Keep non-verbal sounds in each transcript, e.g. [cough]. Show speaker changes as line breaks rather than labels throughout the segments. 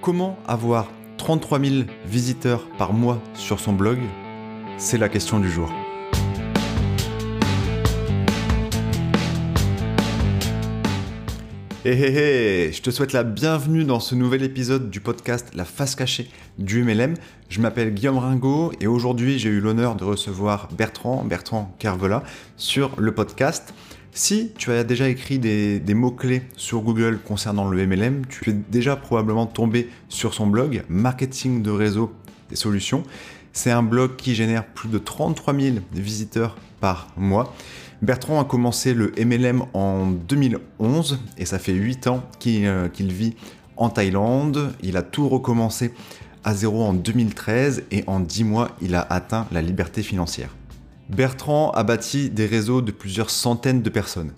Comment avoir 33 000 visiteurs par mois sur son blog? C'est la question du jour. Hé hé hé, je te souhaite la bienvenue dans ce nouvel épisode du podcast La face cachée du MLM. Je m'appelle Guillaume Ringot et aujourd'hui j'ai eu l'honneur de recevoir Bertrand, Bertrand Carvela, sur le podcast. Si tu as déjà écrit des, mots-clés sur Google concernant le MLM, tu es déjà probablement tombé sur son blog Marketing de réseau et solutions. C'est un blog qui génère plus de 33 000 visiteurs par mois. Bertrand a commencé le MLM en 2011 et ça fait 8 ans euh, qu'il vit en Thaïlande. Il a tout recommencé à zéro en 2013 et en 10 mois, il a atteint la liberté financière. Bertrand a bâti des réseaux de plusieurs centaines de personnes.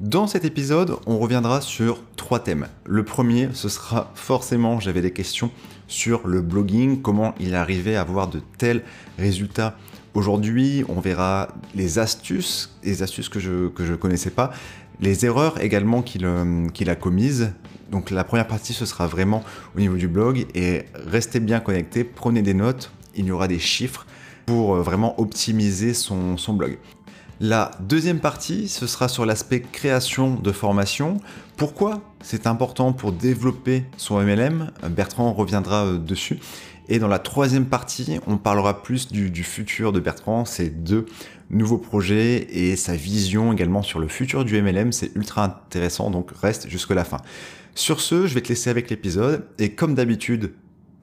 Dans cet épisode, on reviendra sur trois thèmes. Le premier, ce sera forcément, j'avais des questions sur le blogging, comment il arrivait à avoir de tels résultats aujourd'hui. On verra les astuces, les astuces que je ne connaissais pas, les erreurs également qu'il euh, qu'il a commises. Donc la première partie, ce sera vraiment au niveau du blog et restez bien connectés, prenez des notes, il y aura des chiffres pour euh, vraiment optimiser son, blog. La deuxième partie, ce sera sur l'aspect création de formation. Pourquoi c'est important pour développer son MLM Bertrand reviendra euh, dessus. Et dans la troisième partie, on parlera plus du, du futur de Bertrand, ses deux nouveaux projets et sa vision également sur le futur du MLM. C'est ultra intéressant, donc reste jusqu'à la fin. Sur ce, je vais te laisser avec l'épisode. Et comme d'habitude,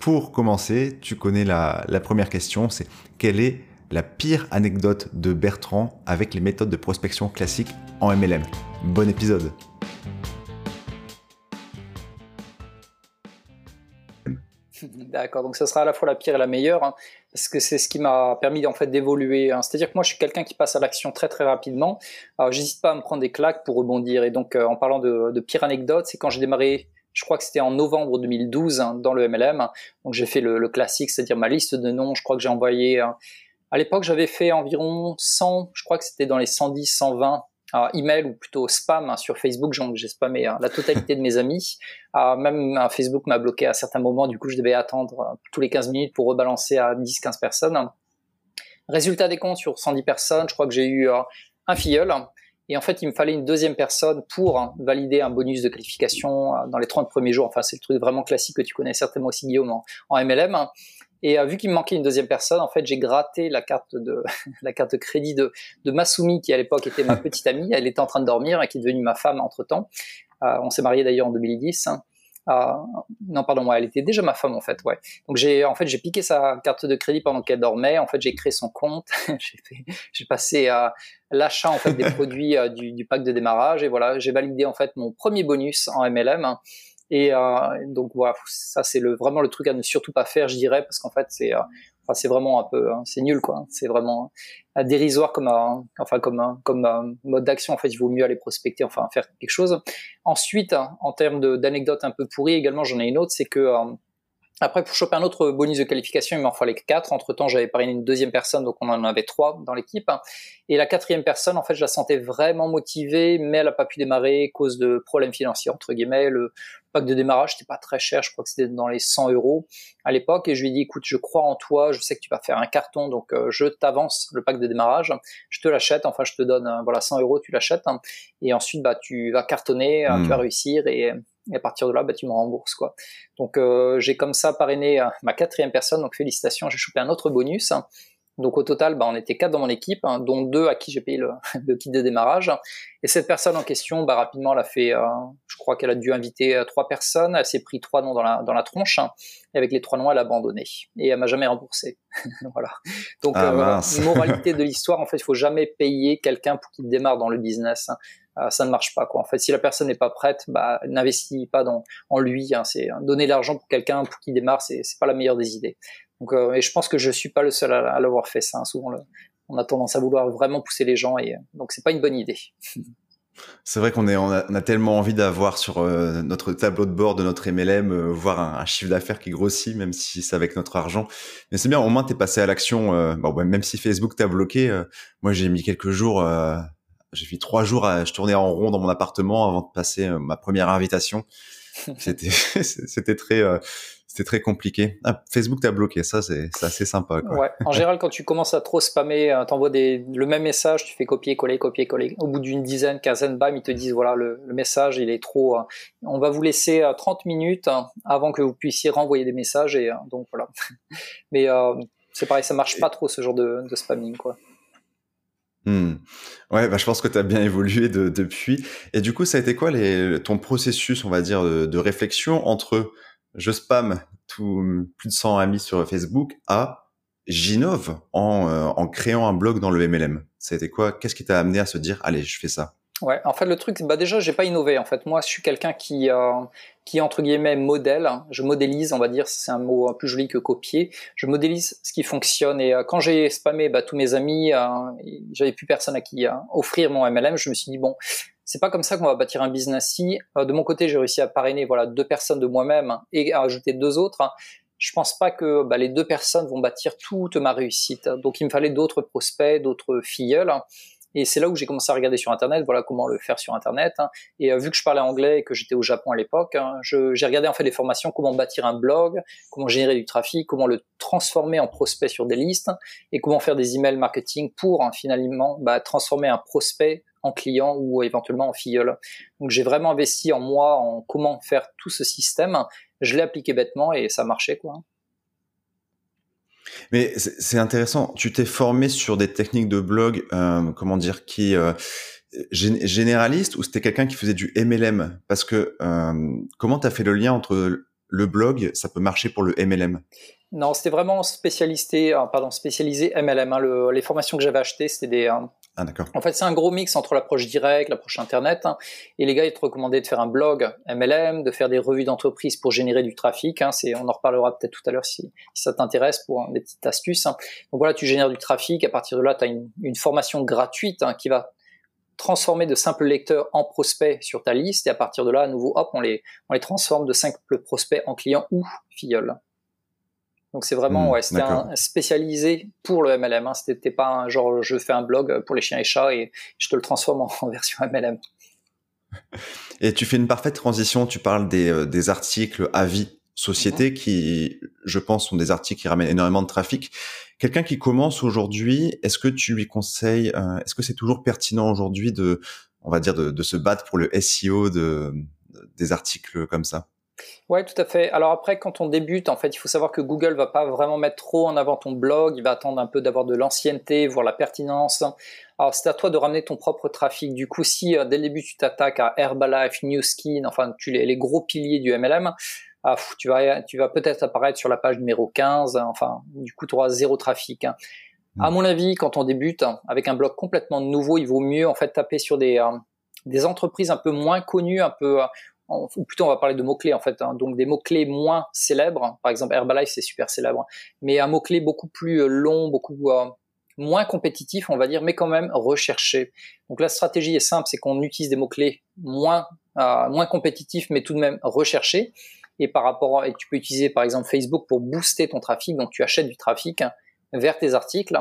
pour commencer, tu connais la, première question, c'est quelle est la pire anecdote de Bertrand avec les méthodes de prospection classiques en MLM Bon épisode
D'accord, donc ce sera à la fois la pire et la meilleure, hein, parce que c'est ce qui m'a permis en fait d'évoluer. Hein. C'est-à-dire que moi, je suis quelqu'un qui passe à l'action très très rapidement. Alors, j'hésite pas à me prendre des claques pour rebondir. Et donc, euh, en parlant de, de pire anecdote, c'est quand j'ai démarré je crois que c'était en novembre 2012 hein, dans le MLM. Donc j'ai fait le, classique, c'est-à-dire ma liste de noms. Je crois que j'ai envoyé. Euh, à l'époque, j'avais fait environ 100, je crois que c'était dans les 110, 120 euh, emails ou plutôt spam hein, sur Facebook. J'ai spammé hein, la totalité de mes amis. Euh, même Facebook m'a bloqué à certains moments. Du coup, je devais attendre euh, tous les 15 minutes pour rebalancer à 10-15 personnes. Résultat des comptes sur 110 personnes, je crois que j'ai eu un filleul et en fait, il me fallait une deuxième personne pour hein, valider un bonus de qualification euh, dans les 30 premiers jours. Enfin, c'est le truc vraiment classique que tu connais certainement aussi, Guillaume, en, MLM. Et euh, vu qu'il me manquait une deuxième personne, en fait, j'ai gratté la carte de [laughs] la carte de crédit de, de Masumi, qui à l'époque était ma petite amie. Elle était en train de dormir et qui est devenue ma femme entre temps. Euh, on s'est mariés d'ailleurs en 2010. Ah, non, pardon, moi, elle était déjà ma femme en fait, ouais. Donc j'ai, en fait, j'ai piqué sa carte de crédit pendant qu'elle dormait. En fait, j'ai créé son compte. [laughs] j'ai, j'ai passé à l'achat en fait des [laughs] produits euh, du, du, pack de démarrage et voilà, j'ai validé en fait mon premier bonus en MLM. Et euh, donc voilà, ça c'est le vraiment le truc à ne surtout pas faire, je dirais, parce qu'en fait c'est euh, Enfin, c'est vraiment un peu, hein, c'est nul quoi. C'est vraiment un dérisoire comme un, enfin comme un, comme un mode d'action. En fait, il vaut mieux aller prospecter, enfin faire quelque chose. Ensuite, en termes d'anecdotes un peu pourries, également, j'en ai une autre, c'est que euh, après, pour choper un autre bonus de qualification, il m'en fallait quatre. Entre temps, j'avais parrainé une deuxième personne, donc on en avait trois dans l'équipe. Et la quatrième personne, en fait, je la sentais vraiment motivée, mais elle n'a pas pu démarrer cause de problèmes financiers, entre guillemets. Le pack de démarrage, c'était pas très cher. Je crois que c'était dans les 100 euros à l'époque. Et je lui ai dit, écoute, je crois en toi. Je sais que tu vas faire un carton, donc euh, je t'avance le pack de démarrage. Je te l'achète. Enfin, je te donne, euh, voilà, 100 euros, tu l'achètes. Et ensuite, bah, tu vas cartonner, euh, tu vas hmm. réussir et et à partir de là, bah, tu me rembourses quoi. Donc euh, j'ai comme ça parrainé euh, ma quatrième personne, donc félicitations, j'ai chopé un autre bonus. Donc au total, bah, on était quatre dans mon équipe, hein, dont deux à qui j'ai payé le, [laughs] le, kit de démarrage. Et cette personne en question, bah, rapidement, elle a fait, euh, je crois qu'elle a dû inviter euh, trois personnes, elle s'est pris trois noms dans la, dans la tronche, hein, et avec les trois noms, elle a abandonné. Et elle m'a jamais remboursé. [laughs] voilà. Donc ah, moralité [laughs] de l'histoire, en fait, il faut jamais payer quelqu'un pour qu'il démarre dans le business. Hein. Euh, ça ne marche pas quoi. En fait, si la personne n'est pas prête, bah, n'investit pas dans en lui. Hein. C'est donner l'argent pour quelqu'un pour qu'il démarre, c'est c'est pas la meilleure des idées. Donc, euh, et je pense que je suis pas le seul à, l'avoir fait ça. Hein. Souvent, on a tendance à vouloir vraiment pousser les gens et donc c'est pas une bonne idée. [laughs]
C'est vrai qu'on on a, tellement envie d'avoir sur euh, notre tableau de bord de notre MLM, voir un, chiffre d'affaires qui grossit, même si c'est avec notre argent. Mais c'est bien, au moins t'es passé à l'action. bon, même si Facebook t'a bloqué, moi j'ai mis quelques jours j'ai fait trois jours à je tournais en rond dans mon appartement avant de passer euh, ma première invitation. [laughs] c'était [laughs] c'était très c'était très compliqué. Ah, Facebook t'a bloqué, ça c'est assez sympa. Quoi.
Ouais. En général, quand tu commences à trop spammer, euh, t'envoies des le même message, tu fais copier coller copier coller. Au bout d'une dizaine, quinzaine, bam, ils te disent voilà le, message il est trop. Euh, on va vous laisser 30 euh, minutes hein, avant que vous puissiez renvoyer des messages et donc voilà. [laughs] Mais c'est pareil, ça marche pas trop ce genre de, de spamming quoi.
Hmm. Ouais, bah, je pense que tu as bien évolué depuis. Et du coup, ça a été quoi les, ton processus, on va dire, de, de réflexion entre je spam tout, plus de 100 amis sur Facebook à j'innove en, euh, en créant un blog dans le MLM. C'était quoi? Qu'est-ce qui t'a amené à se dire allez, je fais ça?
Ouais, en fait le truc, bah déjà j'ai pas innové. En fait, moi je suis quelqu'un qui euh, qui entre guillemets modèle. Je modélise, on va dire, c'est un mot plus joli que copier. Je modélise ce qui fonctionne. Et euh, quand j'ai spammé bah, tous mes amis, euh, j'avais plus personne à qui offrir mon MLM. Je me suis dit bon, c'est pas comme ça qu'on va bâtir un business. Si euh, de mon côté j'ai réussi à parrainer voilà deux personnes de moi-même et à ajouter deux autres, je pense pas que bah, les deux personnes vont bâtir toute ma réussite. Donc il me fallait d'autres prospects, d'autres filleuls. Et c'est là où j'ai commencé à regarder sur Internet, voilà comment le faire sur Internet. Et euh, vu que je parlais anglais et que j'étais au Japon à l'époque, hein, j'ai regardé en fait des formations, comment bâtir un blog, comment générer du trafic, comment le transformer en prospect sur des listes, et comment faire des emails marketing pour hein, finalement bah, transformer un prospect en client ou éventuellement en filleul. Donc j'ai vraiment investi en moi, en comment faire tout ce système. Je l'ai appliqué bêtement et ça marchait quoi.
Mais c'est intéressant. Tu t'es formé sur des techniques de blog, euh, comment dire, qui euh, généralistes ou c'était quelqu'un qui faisait du MLM Parce que euh, comment tu as fait le lien entre le blog, ça peut marcher pour le MLM
Non, c'était vraiment spécialisé, pardon, spécialisé MLM. Hein. les formations que j'avais achetées, c'était des,
ah.
En fait, c'est un gros mix entre l'approche directe, l'approche Internet. Hein. et les gars, ils te recommandaient de faire un blog MLM, de faire des revues d'entreprise pour générer du trafic. Hein, c'est, on en reparlera peut-être tout à l'heure si, ça t'intéresse pour des petites astuces. Hein. Donc voilà, tu génères du trafic. À partir de là, tu as une, formation gratuite hein, qui va transformer de simples lecteurs en prospects sur ta liste. Et à partir de là, à nouveau, hop, on les, on les transforme de simples prospects en clients ou filleuls. Donc c'est vraiment, hmm, ouais, c'était spécialisé pour le MLM. Hein. C'était pas un genre, je fais un blog pour les chiens et chats et je te le transforme en, [laughs] version MLM.
Et tu fais une parfaite transition. Tu parles des, euh, des articles avis société mhm. qui, je pense, sont des articles qui ramènent énormément de trafic. Quelqu'un qui commence aujourd'hui, est-ce que tu lui conseilles, euh, est-ce que c'est toujours pertinent aujourd'hui de, on va dire, de, de, se battre pour le SEO de, des articles comme ça?
Ouais, tout à fait. Alors après, quand on débute, en fait, il faut savoir que Google va pas vraiment mettre trop en avant ton blog. Il va attendre un peu d'avoir de l'ancienneté, voir la pertinence. Alors c'est à toi de ramener ton propre trafic. Du coup, si euh, dès le début tu t'attaques à Herbalife, New Skin, enfin, tu les, les gros piliers du MLM, ah, tu vas, tu vas peut-être apparaître sur la page numéro 15. Enfin, du coup, tu auras zéro trafic. Hein. À hmm. mon avis, quand on débute avec un blog complètement nouveau, il vaut mieux en fait taper sur des euh, des entreprises un peu moins connues, un peu ou plutôt on va parler de mots-clés en fait, hein. donc des mots-clés moins célèbres, par exemple Herbalife c'est super célèbre, mais un mot-clé beaucoup plus euh, long, beaucoup euh, moins compétitif on va dire, mais quand même recherché. Donc la stratégie est simple, c'est qu'on utilise des mots-clés moins, euh, moins compétitifs mais tout de même recherchés, et par rapport et tu peux utiliser par exemple Facebook pour booster ton trafic, donc tu achètes du trafic vers tes articles,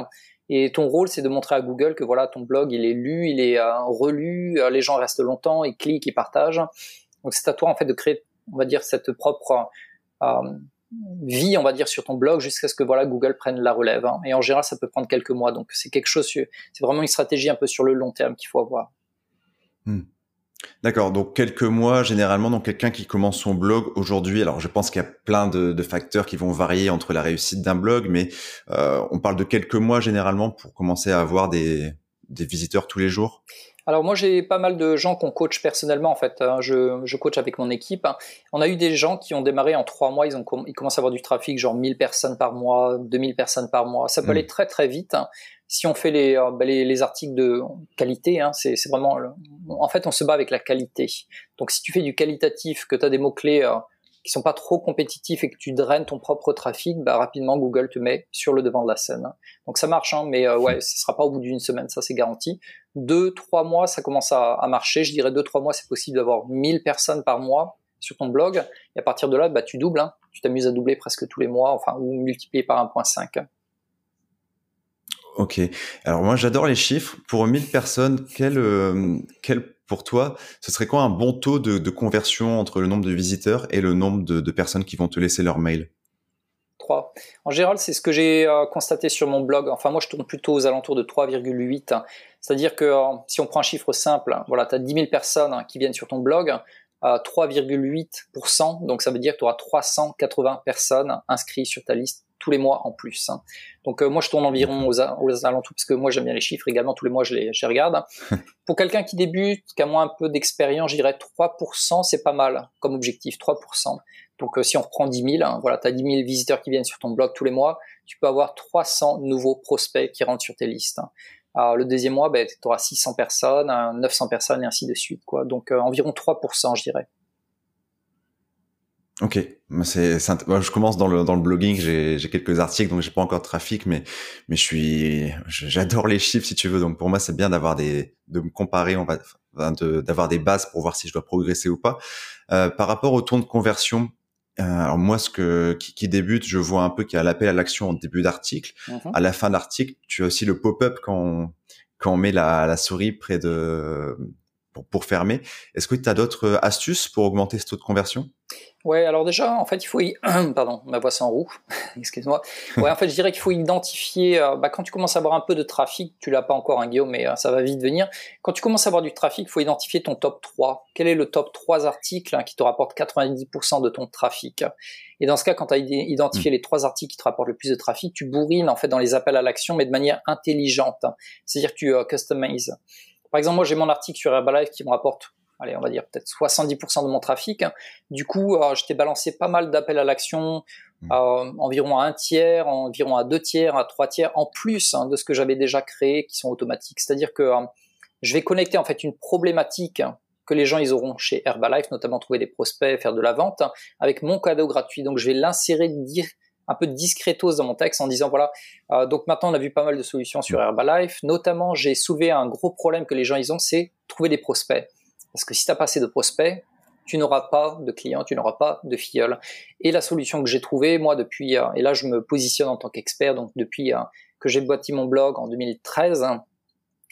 et ton rôle, c'est de montrer à Google que voilà, ton blog, il est lu, il est relu, les gens restent longtemps, ils cliquent, ils partagent. Donc c'est à toi en fait de créer, on va dire, cette propre euh, vie, on va dire, sur ton blog jusqu'à ce que voilà Google prenne la relève. Hein. Et en général, ça peut prendre quelques mois. Donc c'est quelque chose, c'est vraiment une stratégie un peu sur le long terme qu'il faut avoir.
Hmm. D'accord, donc quelques mois généralement, donc quelqu'un qui commence son blog aujourd'hui, alors je pense qu'il y a plein de, facteurs qui vont varier entre la réussite d'un blog, mais euh, on parle de quelques mois généralement pour commencer à avoir des, des visiteurs tous les jours?
Alors moi j'ai pas mal de gens qu'on coach personnellement en fait. Hein. Je, je, coach avec mon équipe. On a eu des gens qui ont démarré en trois mois, ils, ont, ils commencent à avoir du trafic, genre 1000 personnes par mois, 2000 personnes par mois. Ça peut hmm. aller très très vite. Hein. Si on fait les, euh, bah, les, les, articles de qualité, hein, c'est vraiment... En fait on se bat avec la qualité. Donc si tu fais du qualitatif, que tu as des mots-clés euh, qui sont pas trop compétitifs et que tu draines ton propre trafic, bah, rapidement Google te met sur le devant de la scène. Donc ça marche, hein, mais euh, ouais, ce sera pas au bout d'une semaine, ça c'est garanti. Deux, trois mois, ça commence à, marcher. Je dirais deux, trois mois, c'est possible d'avoir 1000 personnes par mois sur ton blog. Et à partir de là, bah, tu doubles. Hein. Tu t'amuses à doubler presque tous les mois, enfin, ou multiplier par 1.5.
Ok. Alors moi, j'adore les chiffres. Pour 1000 personnes, quel, euh, quel pour toi, ce serait quoi un bon taux de, conversion entre le nombre de visiteurs et le nombre de, personnes qui vont te laisser leur mail?
3. En général, c'est ce que j'ai euh, constaté sur mon blog. Enfin, moi, je tourne plutôt aux alentours de 3,8. C'est-à-dire que euh, si on prend un chiffre simple, voilà, tu as 10 000 personnes qui viennent sur ton blog, 3,8%, donc ça veut dire que tu auras 380 personnes inscrites sur ta liste tous les mois en plus. Hein. Donc euh, moi je tourne environ aux, alentours parce que moi j'aime bien les chiffres également tous les mois je les, je regarde. [laughs] Pour quelqu'un qui débute, qui a moins un peu d'expérience, je dirais 3% c'est pas mal comme objectif, 3%. Donc euh, si on reprend 10 000, hein, voilà, tu as 10 000 visiteurs qui viennent sur ton blog tous les mois, tu peux avoir 300 nouveaux prospects qui rentrent sur tes listes. Hein. Alors, le deuxième mois, ben, tu auras 600 personnes, 900 personnes et ainsi de suite. Quoi. Donc euh, environ 3%, je dirais.
Ok, c'est, je commence dans le dans le blogging, j'ai, j'ai quelques articles donc j'ai pas encore de trafic, mais mais je suis, j'adore les chiffres si tu veux, donc pour moi c'est bien d'avoir des, de me comparer, on va, d'avoir des bases pour voir si je dois progresser ou pas. Euh, par rapport au ton de conversion, euh, alors moi ce que qui, qui, débute, je vois un peu qu'il y a l'appel à l'action au début d'article, mm-hmm. à la fin d'article, tu as aussi le pop-up quand on, quand on met la, la souris près de pour, pour fermer. Est-ce que tu as d'autres astuces pour augmenter ce taux de conversion?
Ouais, alors déjà, en fait, il faut y... [clears throat] pardon, ma voix en roue, [laughs] excuse-moi. Ouais, en fait, je dirais qu'il faut identifier, euh, bah, quand tu commences à avoir un peu de trafic, tu l'as pas encore, un hein, Guillaume, mais euh, ça va vite venir. Quand tu commences à avoir du trafic, il faut identifier ton top 3. Quel est le top 3 articles hein, qui te rapporte 90% de ton trafic? Et dans ce cas, quand tu as identifié hmm. les trois articles qui te rapportent le plus de trafic, tu bourrines, en fait, dans les appels à l'action, mais de manière intelligente. C'est-à-dire que tu euh, customises. Par exemple, moi, j'ai mon article sur Herbalife qui me rapporte allez, on va dire peut-être 70% de mon trafic. Du coup, euh, je t'ai balancé pas mal d'appels à l'action, mmh. euh, environ à un tiers, environ à deux tiers, à trois tiers, en plus hein, de ce que j'avais déjà créé, qui sont automatiques. C'est-à-dire que euh, je vais connecter en fait une problématique que les gens ils auront chez Herbalife, notamment trouver des prospects, faire de la vente, avec mon cadeau gratuit. Donc je vais l'insérer un peu discretos dans mon texte en disant voilà donc maintenant on a vu pas mal de solutions sur mmh. Herbalife notamment j'ai soulevé un gros problème que les gens ils ont c'est trouver des prospects parce que si tu n'as pas assez de prospects, tu n'auras pas de clients, tu n'auras pas de filleuls. Et la solution que j'ai trouvée, moi, depuis, euh, et là je me positionne en tant qu'expert, donc depuis euh, que j'ai bâti mon blog en 2013,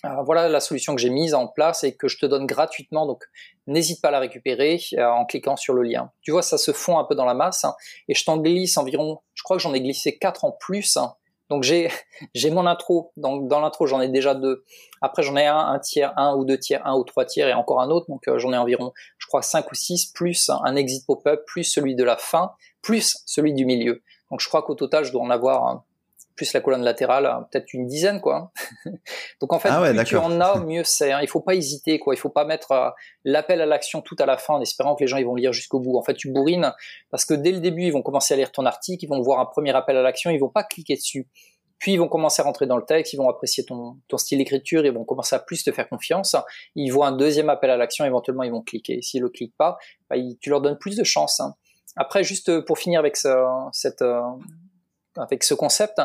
euh, voilà la solution que j'ai mise en place et que je te donne gratuitement. Donc, n'hésite pas à la récupérer en cliquant sur le lien. Tu vois, ça se fond un peu dans la masse hein, et je t'en glisse environ, je crois que j'en ai glissé quatre en plus hein, donc j'ai [laughs] j'ai mon intro. Donc dans l'intro j'en ai déjà deux. Après j'en ai un, un tiers, un ou deux tiers, un ou trois tiers et encore un autre. Donc euh, j'en ai environ, je crois cinq ou six plus un exit pop-up, plus celui de la fin, plus celui du milieu. Donc je crois qu'au total je dois en avoir plus la colonne latérale, hein, peut-être une dizaine, quoi. [laughs] Donc en fait, ah plus tu en as, [laughs] mieux c'est. Hein. Il faut pas hésiter, quoi. Il faut pas mettre euh, l'appel à l'action tout à la fin en espérant que les gens ils vont lire jusqu'au bout. En fait, tu bourrines parce que dès le début, ils vont commencer à lire ton article, ils vont voir un premier appel à l'action, ils vont pas cliquer dessus. Puis ils vont commencer à rentrer dans le texte, ils vont apprécier ton, ton style d'écriture, ils vont commencer à plus te faire confiance. Ils voient un deuxième appel à l'action, éventuellement ils vont cliquer. S'ils le cliquent pas, bah, tu leur donnes plus de chance. Hein. Après, juste pour finir avec ce, cette, euh, avec ce concept,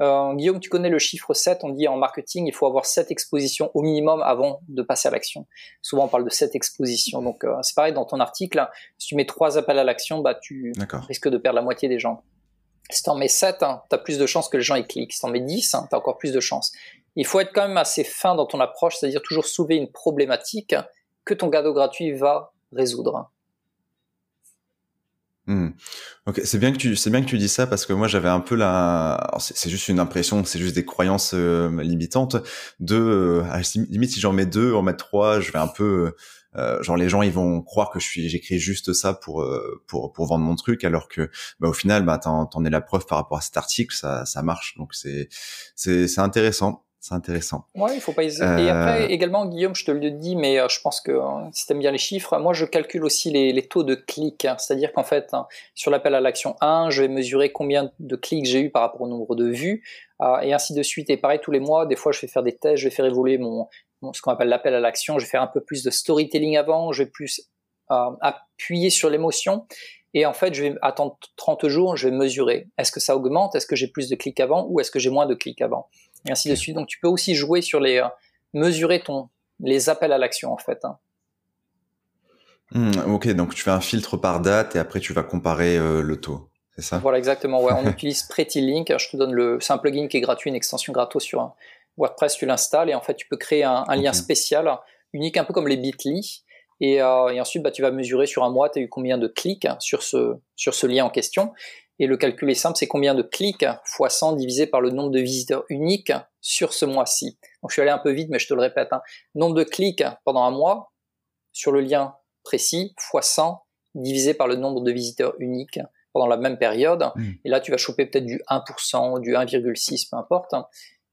euh, Guillaume, tu connais le chiffre 7, on dit en marketing, il faut avoir 7 expositions au minimum avant de passer à l'action. Souvent, on parle de 7 expositions. Donc, euh, c'est pareil, dans ton article, si tu mets 3 appels à l'action, bah, tu risques de perdre la moitié des gens. Si tu en mets 7, hein, tu as plus de chances que les gens y cliquent. Si tu en mets 10, hein, tu as encore plus de chances. Il faut être quand même assez fin dans ton approche, c'est-à-dire toujours soulever une problématique que ton cadeau gratuit va résoudre.
Hmm. Ok, c'est bien que tu c'est bien que tu dis ça parce que moi j'avais un peu la c'est juste une impression, c'est juste des croyances euh, limitantes de euh, limite si j'en mets deux, en mettre trois, je vais un peu euh, genre les gens ils vont croire que je suis j'écris juste ça pour pour pour vendre mon truc alors que bah, au final bah t'en t'en es la preuve par rapport à cet article ça ça marche donc c'est c'est c'est intéressant c'est intéressant.
Ouais, il faut pas hésiter. Et après, euh, également, Guillaume, je te le dis, mais euh, je pense que hein, si tu aimes bien les chiffres, moi, je calcule aussi les, les taux de clics. Hein. C'est-à-dire qu'en fait, hein, sur l'appel à l'action 1, je vais mesurer combien de clics j'ai eu par rapport au nombre de vues, euh, et ainsi de suite. Et pareil, tous les mois, des fois, je vais faire des tests, je vais faire évoluer mon, ce qu'on appelle l'appel à l'action. Je vais faire un peu plus de storytelling avant, je vais plus appuyer sur l'émotion. Et en fait, je vais attendre 30 jours, je vais mesurer. Est-ce que ça augmente? Est-ce que j'ai plus de clics avant? Ou est-ce que j'ai moins de clics avant? Et ainsi de suite. Donc tu peux aussi jouer sur les euh, mesurer ton les appels à l'action en fait. Hein.
Hmm, ok, donc tu fais un filtre par date et après tu vas comparer euh, le taux, c'est ça?
Voilà, exactement. Ouais, on [laughs] utilise Pretty Link. Je te donne le, c'est un plugin qui est gratuit, une extension gratos sur WordPress. Tu l'installes et en fait tu peux créer un, lien spécial unique, un peu comme les Bitly. Et, ensuite, bah, tu vas mesurer sur un mois, tu as eu combien de clics sur ce, sur ce lien en question. Et le calcul est simple, c'est combien de clics fois 100 divisé par le nombre de visiteurs uniques sur ce mois-ci. Donc je suis allé un peu vite, mais je te le répète. Hein. Nombre de clics pendant un mois sur le lien précis fois 100 divisé par le nombre de visiteurs uniques pendant la même période. Hmm. Et là, tu vas choper peut-être du 1%, du 1,6, peu importe.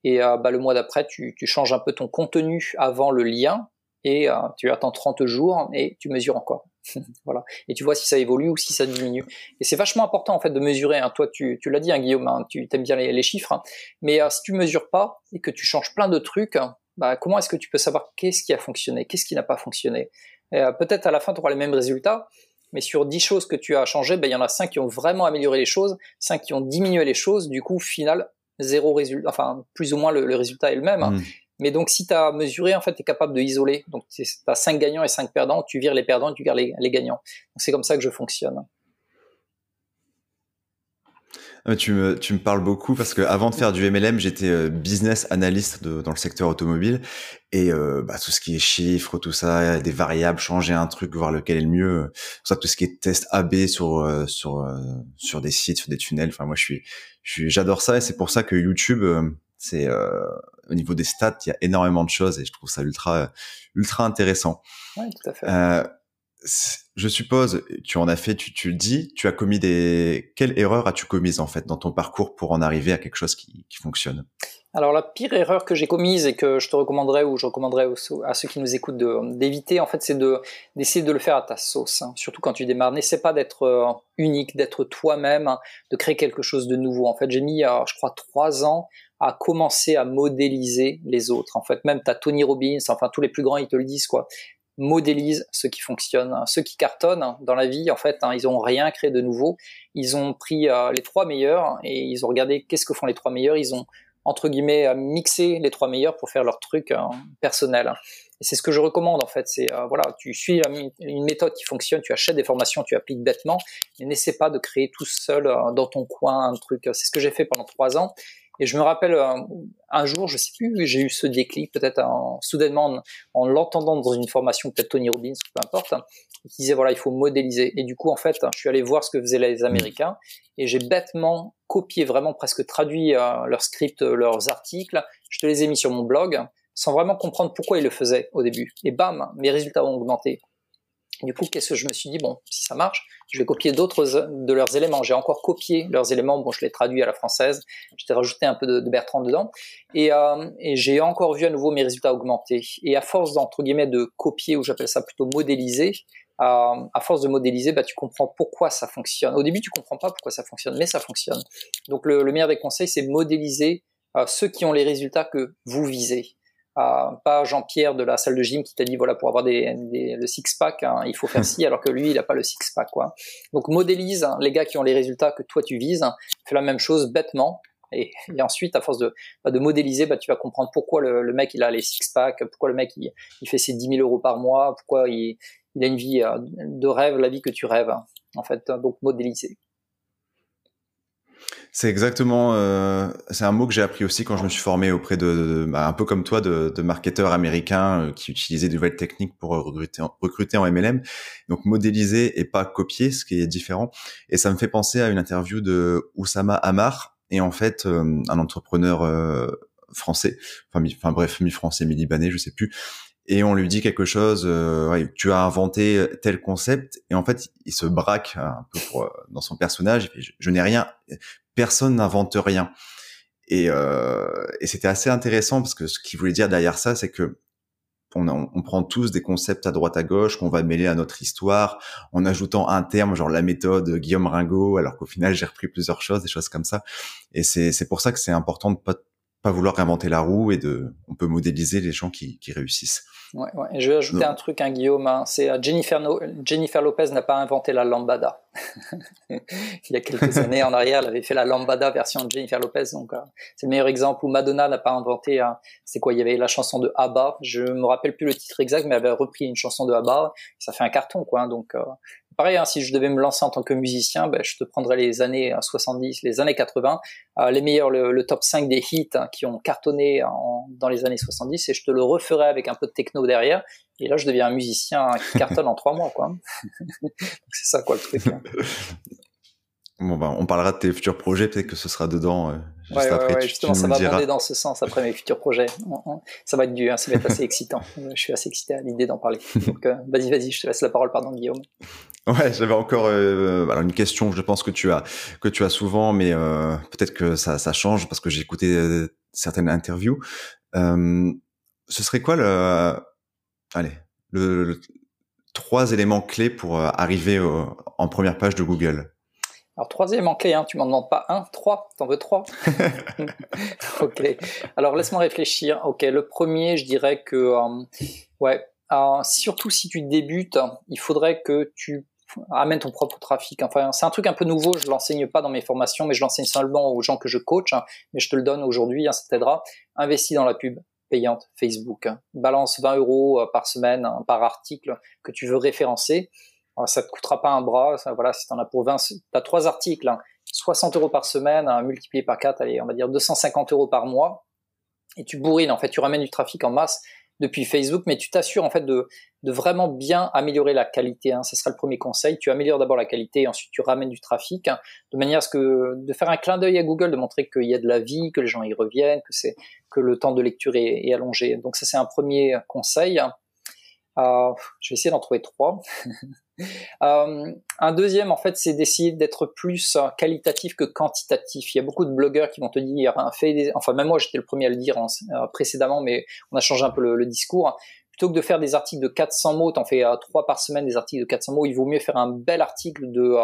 Et euh, bah, le mois d'après, tu, tu, changes un peu ton contenu avant le lien et euh, tu attends 30 jours et tu mesures encore. [laughs] voilà. Et tu vois si ça évolue ou si ça diminue. Et c'est vachement important en fait de mesurer. Hein. Toi, tu, tu l'as dit, hein, Guillaume, hein, tu aimes bien les, chiffres. Mais euh, si tu mesures pas et que tu changes plein de trucs, bah, comment est-ce que tu peux savoir qu'est-ce qui a fonctionné, qu'est-ce qui n'a pas fonctionné? Euh, Peut-être à la fin, tu auras les mêmes résultats, mais sur 10 choses que tu as changées, bah, il y en a 5 qui ont vraiment amélioré les choses, 5 qui ont diminué les choses. Du coup, final, zéro résultat, enfin, plus ou moins le, résultat est le même. Mmh. Mais donc, si tu as mesuré, en fait, tu es capable de isoler. Donc, tu as 5 gagnants et 5 perdants, tu vires les perdants et tu vires les, gagnants. C'est comme ça que je fonctionne.
Ah, tu me, tu me parles beaucoup parce que avant de faire du MLM, j'étais euh, business analyst dans le secteur automobile et euh, bah, tout ce qui est chiffres, tout ça, des variables, changer un truc, voir lequel est le mieux, ça, tout ce qui est test AB sur euh, sur sur des sites, sur des tunnels. Enfin, moi, je suis, j'adore ça et c'est pour ça que YouTube, c'est au niveau des stats, il y a énormément de choses et je trouve ça ultra, ultra intéressant.
Oui, tout à fait.
Euh, je suppose, tu en as fait, tu, tu le dis, tu as commis des. Quelle erreur as-tu commise en fait dans ton parcours pour en arriver à quelque chose qui, qui fonctionne?
Alors la pire erreur que j'ai commise et que je te recommanderais ou je recommanderais à ceux qui nous écoutent d'éviter, en fait, c'est de d'essayer de le faire à ta sauce. Hein. Surtout quand tu démarres, n'essaie pas d'être euh, unique, d'être toi-même, hein, de créer quelque chose de nouveau. En fait, j'ai mis, euh, je crois, trois ans à commencer à modéliser les autres. En fait, même t'as Tony Robbins, enfin tous les plus grands, ils te le disent quoi. Modélise ce qui fonctionne, ceux qui cartonnent dans la vie. En fait, hein, ils ont rien créé de nouveau. Ils ont pris euh, les trois meilleurs et ils ont regardé qu'est-ce que font les trois meilleurs. Ils ont entre guillemets mixé les trois meilleurs pour faire leur truc euh, personnel. Et c'est ce que je recommande en fait. C'est euh, voilà, tu suis une méthode qui fonctionne, tu achètes des formations, tu appliques bêtement, mais n'essaie pas de créer tout seul dans ton coin un truc. C'est ce que j'ai fait pendant trois ans. Et je me rappelle euh, un, jour, je sais plus, j'ai eu ce déclic, peut-être en, soudainement en, l'entendant dans une formation, peut-être Tony Robbins, peu importe, qui disait voilà, il faut modéliser. Et du coup, en fait, je suis allé voir ce que faisaient les Américains et j'ai bêtement copié, vraiment presque traduit euh, leurs scripts, leurs articles. Je te les ai mis sur mon blog sans vraiment comprendre pourquoi ils le faisaient au début. Et bam, mes résultats ont augmenté. Du coup, qu'est-ce que je me suis dit? Bon, si ça marche, je vais copier d'autres de leurs éléments. J'ai encore copié leurs éléments. Bon, je les traduis à la française. J'ai rajouté un peu de, Bertrand dedans. Et, euh, et j'ai encore vu à nouveau mes résultats augmenter. Et à force d'entre guillemets de copier, ou j'appelle ça plutôt modéliser, euh, à force de modéliser, bah, tu comprends pourquoi ça fonctionne. Au début, tu comprends pas pourquoi ça fonctionne, mais ça fonctionne. Donc, le, le meilleur des conseils, c'est modéliser euh, ceux qui ont les résultats que vous visez pas Jean-Pierre de la salle de gym qui t'a dit voilà pour avoir des, le six pack hein, il faut faire ci alors que lui il a pas le six pack quoi. Donc modélise hein, les gars qui ont les résultats que toi tu vises, fais la même chose bêtement et, ensuite à force de, bah, de modéliser bah, tu vas comprendre pourquoi le, mec il a les six pack, pourquoi le mec il, il fait ses 10 000 euros par mois, pourquoi il, il a une vie euh, de rêve, la vie que tu rêves en fait donc modéliser.
C'est exactement, euh, c'est un mot que j'ai appris aussi quand je me suis formé auprès de, bah, un peu comme toi, de, de marketeurs américains euh, qui utilisaient de nouvelles techniques pour recruter en, recruter en MLM. Donc modéliser et pas copier, ce qui est différent. Et ça me fait penser à une interview de Oussama Amar, et en fait euh, un entrepreneur français, enfin, enfin bref, mi-français, mi-libanais, je sais plus, et on lui dit quelque chose, euh, tu as inventé tel concept, et en fait, il se braque un peu pour, dans son personnage, je, je n'ai rien, personne n'invente rien. Et, euh, et c'était assez intéressant parce que ce qu'il voulait dire derrière ça, c'est que on, on, prend tous des concepts à droite à gauche qu'on va mêler à notre histoire en ajoutant un terme genre la méthode Guillaume Ringot alors qu'au final j'ai repris plusieurs choses des choses comme ça et c'est pour ça que c'est important de pas pas vouloir inventer la roue et de, on peut modéliser les gens qui, qui réussissent.
Ouais, ouais. je vais ajouter un truc, hein, Guillaume. Hein. C'est euh, Jennifer, Jennifer Lopez n'a pas inventé la lambada. [laughs] Il y a quelques [laughs] années en arrière, elle avait fait la lambada version de Jennifer Lopez. Donc, euh, c'est le meilleur exemple où Madonna n'a pas inventé. Hein. c'est quoi Il y avait la chanson de ABBA. Je me rappelle plus le titre exact, mais elle avait repris une chanson de ABBA. Ça fait un carton, quoi. Hein. donc, euh, pareil, hein, si je devais me lancer en tant que musicien, ben, je te prendrais les années 70, les années 80, les meilleurs, le, top 5 des hits hein, qui ont cartonné dans les années 70, et je te le referais avec un peu de techno derrière. Et là, je deviens un musicien qui cartonne en trois mois, quoi. [laughs] c'est ça, quoi, le truc. Hein. [laughs]
Bon, bah, on parlera de tes futurs projets, peut-être que ce sera dedans. Euh,
juste ouais, après, ouais, justement, ça va abonder dans ce sens après mes futurs projets. Ça va être du, hein, ça va être assez excitant. Euh, [laughs] je suis assez excité à l'idée d'en parler. Donc, euh, vas-y, vas-y, je te laisse la parole, pardon, Guillaume.
Ouais, j'avais encore alors une question. Je pense que tu as que tu as souvent, mais peut-être que ça, ça change parce que j'ai écouté certaines interviews. ce serait quoi le, allez, le, trois éléments clés pour arriver en première page de Google?
Alors, troisième en clé, hein, tu m'en demandes pas un, trois, t'en veux trois? [laughs] Ok. Alors, laisse-moi réfléchir. Ok, le premier, je dirais que, euh, ouais, euh, surtout si tu débutes, il faudrait que tu amènes ton propre trafic. Enfin, c'est un truc un peu nouveau, je l'enseigne pas dans mes formations, mais je l'enseigne seulement aux gens que je coach, hein, mais je te le donne aujourd'hui, hein, ça t'aidera. Investis dans la pub payante Facebook. Balance 20 euros euh, par semaine, par article que tu veux référencer ça te coûtera pas un bras. Ça, voilà, si t'en as pour 20, t'as trois articles, 60 hein. euros par semaine, hein, multiplié par 4, allez, on va dire 250 euros par mois. Et tu bourrines, en fait, tu ramènes du trafic en masse depuis Facebook, mais tu t'assures en fait de, de vraiment bien améliorer la qualité. Hein. Ce sera le premier conseil. Tu améliores d'abord la qualité et ensuite tu ramènes du trafic, hein, de manière à ce que de faire un clin d'œil à Google, de montrer qu'il y a de la vie, que les gens y reviennent, que c'est que le temps de lecture est, allongé. Donc ça c'est un premier conseil. Euh, je vais essayer d'en trouver trois. [laughs] Euh, un deuxième, en fait, c'est d'essayer d'être plus euh, qualitatif que quantitatif. Il y a beaucoup de blogueurs qui vont te dire, hein, des... enfin même moi j'étais le premier à le dire hein, euh, précédemment, mais on a changé un peu le, discours. Plutôt que de faire des articles de 400 mots, t'en fais trois par semaine des articles de 400 mots, il vaut mieux faire un bel article de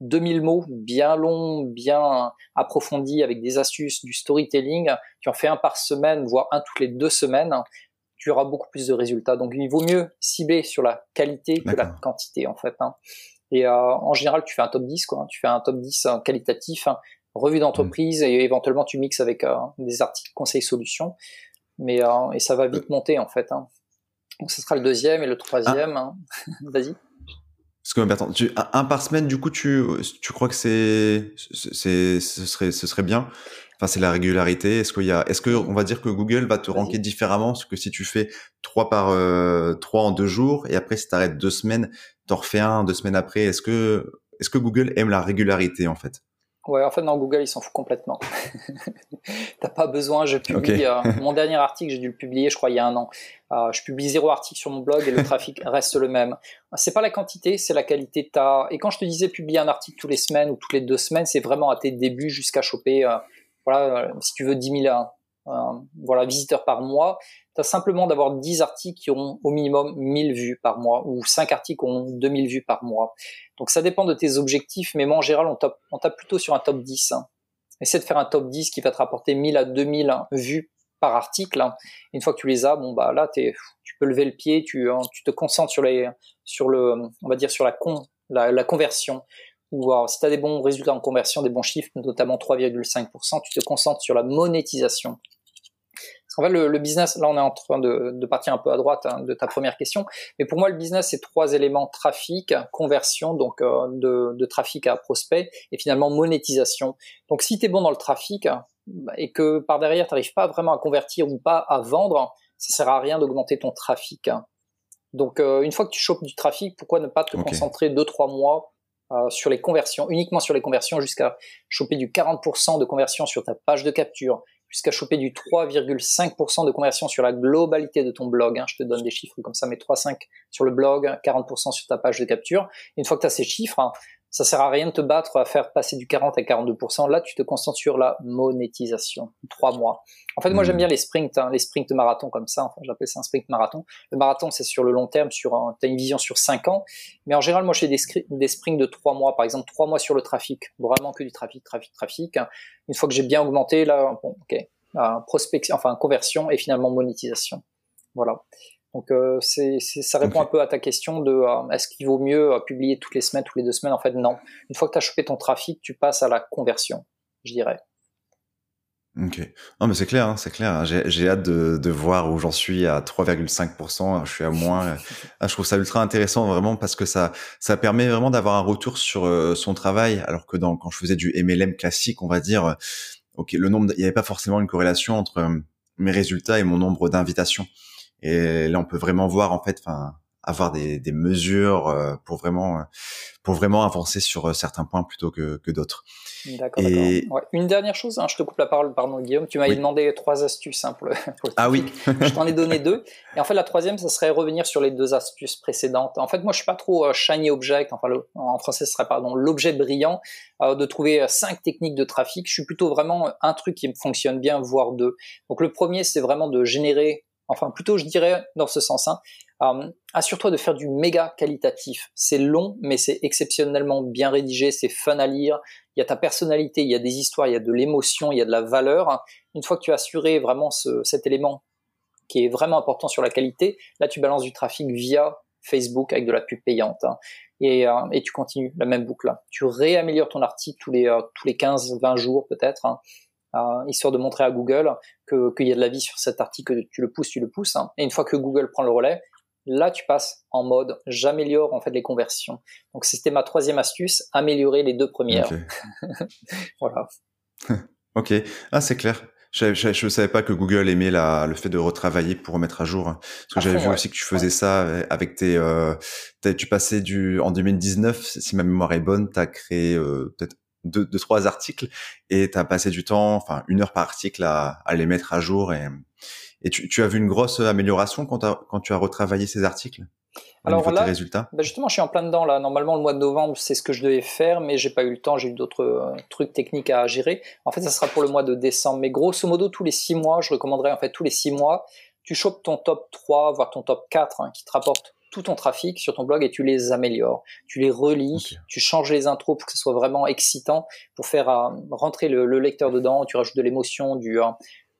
2000 mots, bien long, bien approfondi, avec des astuces, du storytelling. Tu en fais un par semaine, voire un toutes les deux semaines tu auras beaucoup plus de résultats. Donc il vaut mieux cibler sur la qualité que la quantité en fait. Hein. Et euh, en général, tu fais un top 10, quoi. Tu fais un top 10 euh, qualitatif, hein, revue d'entreprise, et éventuellement tu mixes avec euh, des articles conseils solutions. Mais et ça va vite monter en fait. Hein. Donc ce sera le deuxième et le troisième. Ah. [laughs] Vas-y.
Parce que attends, tu, un par semaine, du coup, tu, tu crois que c'est, c'est, ce serait, ce serait bien? Enfin, c'est la régularité. Est-ce qu'il y a, est-ce que on va dire que Google va te ranker différemment, que si tu fais trois par euh, trois en deux jours et après si t'arrêtes deux semaines, t'en refais un deux semaines après. Est-ce que est-ce que Google aime la régularité en fait?
Ouais, en fait, dans Google, ils s'en fout complètement. [laughs] T'as pas besoin, je publie. Euh, mon dernier article, j'ai dû le publier, je crois, il y a un an. Euh, je publie zéro article sur mon blog et le trafic [laughs] reste le même. C'est pas la quantité, c'est la qualité. As... Et quand je te disais publier un article tous les semaines ou toutes les deux semaines, c'est vraiment à tes débuts jusqu'à choper euh, voilà, euh, si tu veux 10 000 euh, voilà, visiteurs par mois, tu as simplement d'avoir 10 articles qui ont au minimum 1000 vues par mois ou 5 articles qui ont 2000 vues par mois. Donc ça dépend de tes objectifs, mais moi en général, on tape, on tape plutôt sur un top 10. Hein. Essaie de faire un top 10 qui va te rapporter 1000 à 2000 vues par article. Hein. Une fois que tu les as, bon bah là tu peux lever le pied, tu, hein, tu te concentres sur les on va la conversion ou si tu as des bons résultats en conversion, des bons chiffres, notamment 3,5%, tu te concentres sur la monétisation. Parce qu'en fait, le, business, là on est en train de, partir un peu à droite hein, de ta première question, mais pour moi le business c'est trois éléments, trafic, conversion, donc euh, de, trafic à prospect, et finalement monétisation. Donc si tu es bon dans le trafic, bah, et que par derrière tu n'arrives pas vraiment à convertir ou pas à vendre, ça sert à rien d'augmenter ton trafic. Donc euh, une fois que tu chopes du trafic, pourquoi ne pas te concentrer 2-3 mois euh, sur les conversions, uniquement sur les conversions, jusqu'à choper du 40% de conversion sur ta page de capture, jusqu'à choper du 3,5% de conversion sur la globalité de ton blog. Hein. Je te donne des chiffres comme ça, mais 3,5 sur le blog, 40% sur ta page de capture. une fois que tu as ces chiffres, hein, ça sert à rien de te battre à faire passer du 40 à 42%. Là, tu te concentres sur la monétisation. Trois mois. En fait, moi, j'aime hmm. bien les sprints, hein, les sprints marathon comme ça. Enfin, j'appelle ça un sprint marathon. Le marathon, c'est sur le long terme, sur tu as une vision sur cinq ans. Mais en général, moi, je fais des, des sprints de trois mois. Par exemple, trois mois sur le trafic. Vraiment que du trafic, trafic, trafic. Une fois que j'ai bien augmenté, là, bon, ok. Euh, prospection, enfin, conversion et finalement monétisation. Voilà. Donc euh, c'est, ça répond un peu à ta question de euh, est-ce qu'il vaut mieux euh, publier toutes les semaines, toutes les deux semaines? En fait, non. Une fois que tu as chopé ton trafic, tu passes à la conversion, je dirais.
Ok. Non, mais c'est clair, hein, c'est clair. Hein. J'ai hâte de, de, voir où j'en suis à 3,5%. Je suis à moins. [laughs] Ah, je trouve ça ultra intéressant vraiment parce que ça, ça permet vraiment d'avoir un retour sur euh, son travail. Alors que dans, quand je faisais du MLM classique, on va dire, euh, ok, le nombre, il n'y avait pas forcément une corrélation entre mes résultats et mon nombre d'invitations. Et là, on peut vraiment voir en fait, enfin, avoir des, des mesures pour vraiment, pour vraiment avancer sur certains points plutôt que, que d'autres.
D'accord. Et... Ouais. Une dernière chose, hein, je te coupe la parole, pardon Guillaume. Tu m'avais demandé trois astuces hein, pour, le,
Ah oui.
je t'en ai donné [laughs] deux. Et en fait, la troisième, ça serait revenir sur les deux astuces précédentes. En fait, moi, je suis pas trop euh, shiny object. Enfin, en français, ce serait pardon l'objet brillant euh, de trouver euh, cinq techniques de trafic. Je suis plutôt vraiment un truc qui me fonctionne bien, voire deux. Donc, le premier, c'est vraiment de générer enfin plutôt je dirais dans ce sens, hein, euh, assure-toi de faire du méga qualitatif. C'est long, mais c'est exceptionnellement bien rédigé, c'est fun à lire. Il y a ta personnalité, il y a des histoires, il y a de l'émotion, il y a de la valeur. Une fois que tu as assuré vraiment ce, cet élément qui est vraiment important sur la qualité, là tu balances du trafic via Facebook avec de la pub payante. Hein. et, euh, et, tu continues la même boucle. Tu réaméliores ton article tous les, euh, tous les 15-20 jours peut-être. Hein. Euh, histoire de montrer à Google qu'il y a de la vie sur cet article, tu le pousses, tu le pousses. Hein. Et une fois que Google prend le relais, Là, tu passes en mode j'améliore en fait les conversions. Donc c'était ma troisième astuce, améliorer les deux premières. [laughs] voilà. [laughs]
ok, ah c'est clair. Je ne savais pas que Google aimait la, le fait de retravailler pour remettre à jour. Parce que j'avais vu aussi que tu faisais ça avec tes, euh, tu passais du, en 2019, si ma mémoire est bonne, tu as créé euh, peut-être deux, deux, trois articles et tu as passé du temps, enfin une heure par article à, à les mettre à jour et, et tu, tu, as vu une grosse amélioration quand, quand tu as retravaillé ces articles
alors là, résultats? bah justement, je suis en plein dedans là. Normalement, le mois de novembre, c'est ce que je devais faire, mais j'ai pas eu le temps. J'ai eu d'autres euh, trucs techniques à gérer. En fait, ça sera pour le mois de décembre. Mais grosso modo, tous les six mois, je recommanderais en fait tous les six mois, tu chopes ton top 3, voire ton top 4, hein, qui te rapporte tout ton trafic sur ton blog et tu les améliores. Tu les relis, tu changes les intros pour que ce soit vraiment excitant, pour faire euh, rentrer le, le, lecteur dedans. Tu rajoutes de l'émotion, du, euh,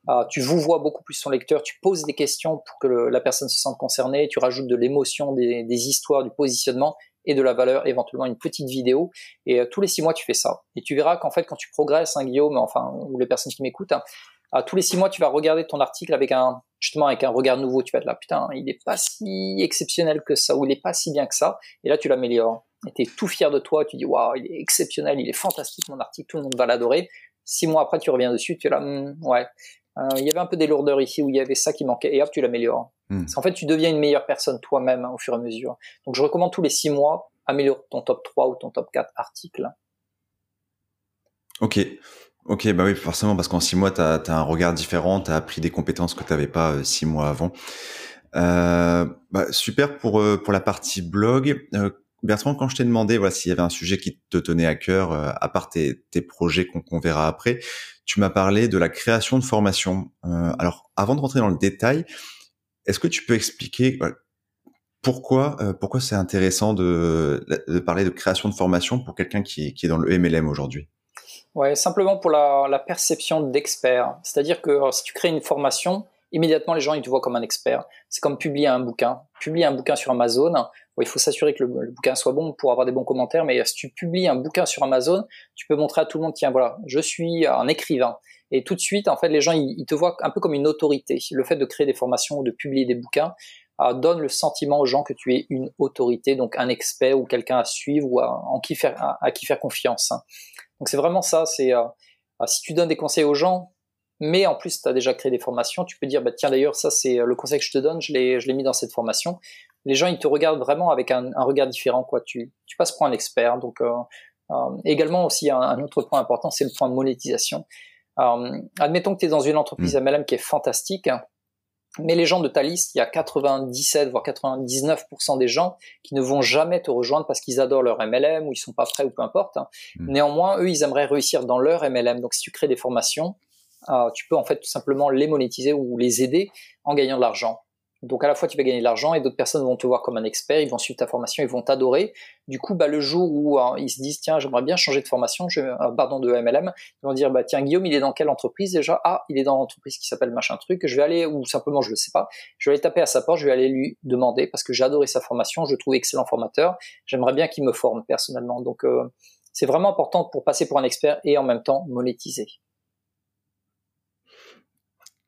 euh, tu vous vois beaucoup plus son lecteur, tu poses des questions pour que la personne se sente concernée, tu rajoutes de l'émotion, des, histoires, du positionnement et de la valeur, éventuellement une petite vidéo. Et euh, tous les six mois, tu fais ça. Et tu verras qu'en fait, quand tu progresses, hein, Guillaume, enfin, ou les personnes qui m'écoutent, hein, à tous les six mois, tu vas regarder ton article avec un, justement, avec un regard nouveau. Tu vas être là, putain, il est pas si exceptionnel que ça, ou il est pas si bien que ça. Et là, tu l'améliores. Et tu es tout fier de toi. Tu dis, waouh, il est exceptionnel, il est fantastique, mon article, tout le monde va l'adorer. Six mois après, tu reviens dessus, tu es là, hmm, ouais, euh, il y avait un peu des lourdeurs ici où il y avait ça qui manquait et hop tu l'améliores. Hmm. En fait tu deviens une meilleure personne toi-même hein, au fur et à mesure. Donc je recommande tous les six mois améliore ton top 3 ou ton top 4 articles.
Ok. Ok, bah oui, forcément, parce qu'en six mois, tu as, un regard différent, tu as appris des compétences que tu n'avais pas euh, six mois avant. Euh, bah, super pour, euh, pour la partie blog. Euh, Bertrand, quand je t'ai demandé voilà, s'il y avait un sujet qui te tenait à cœur, à part tes, tes projets qu'on verra après, tu m'as parlé de la création de formation. Alors, avant de rentrer dans le détail, est-ce que tu peux expliquer pourquoi pourquoi c'est intéressant de, de, parler de création de formation pour quelqu'un qui, qui, est dans le MLM aujourd'hui?
Ouais, simplement pour la, la perception d'expert. C'est-à-dire que si tu crées une formation, immédiatement les gens ils te voient comme un expert. C'est comme publier un bouquin. Publier un bouquin sur Amazon, il faut s'assurer que le, bouquin soit bon pour avoir des bons commentaires, mais si tu publies un bouquin sur Amazon, tu peux montrer à tout le monde, tiens, voilà, je suis un écrivain. Et tout de suite, en fait, les gens, ils, te voient un peu comme une autorité. Le fait de créer des formations ou de publier des bouquins euh, donne le sentiment aux gens que tu es une autorité, donc un expert ou quelqu'un à suivre ou à, en qui faire, à, qui faire confiance. Donc c'est vraiment ça, c'est euh, euh, si tu donnes des conseils aux gens, mais en plus tu as déjà créé des formations, tu peux dire, bah, tiens d'ailleurs, ça c'est le conseil que je te donne, je l'ai mis dans cette formation les gens ils te regardent vraiment avec un, regard différent quoi. Tu, tu passes pour un expert. Donc euh, euh, également aussi un, autre point important, c'est le point de monétisation. Euh, admettons que tu es dans une entreprise MLM mm. qui est fantastique, mais les gens de ta liste, il y a 97 voire 99% des gens qui ne vont jamais te rejoindre parce qu'ils adorent leur MLM ou ils sont pas prêts ou peu importe. Mm. Néanmoins, eux, ils aimeraient réussir dans leur MLM. Donc si tu crées des formations, tu peux en fait tout simplement les monétiser ou les aider en gagnant de l'argent. Donc à la fois tu vas gagner de l'argent et d'autres personnes vont te voir comme un expert, ils vont suivre ta formation, ils vont t'adorer. Du coup, bah, le jour où hein, ils se disent tiens j'aimerais bien changer de formation, je, euh, pardon de MLM, ils vont dire bah tiens Guillaume il est dans quelle entreprise déjà? Ah il est dans l'entreprise qui s'appelle machin truc. Je vais aller ou simplement je le sais pas, je vais aller taper à sa porte, je vais aller lui demander parce que j'ai adoré sa formation, je le trouve excellent formateur, j'aimerais bien qu'il me forme personnellement. Donc euh, c'est vraiment important pour passer pour un expert et en même temps monétiser.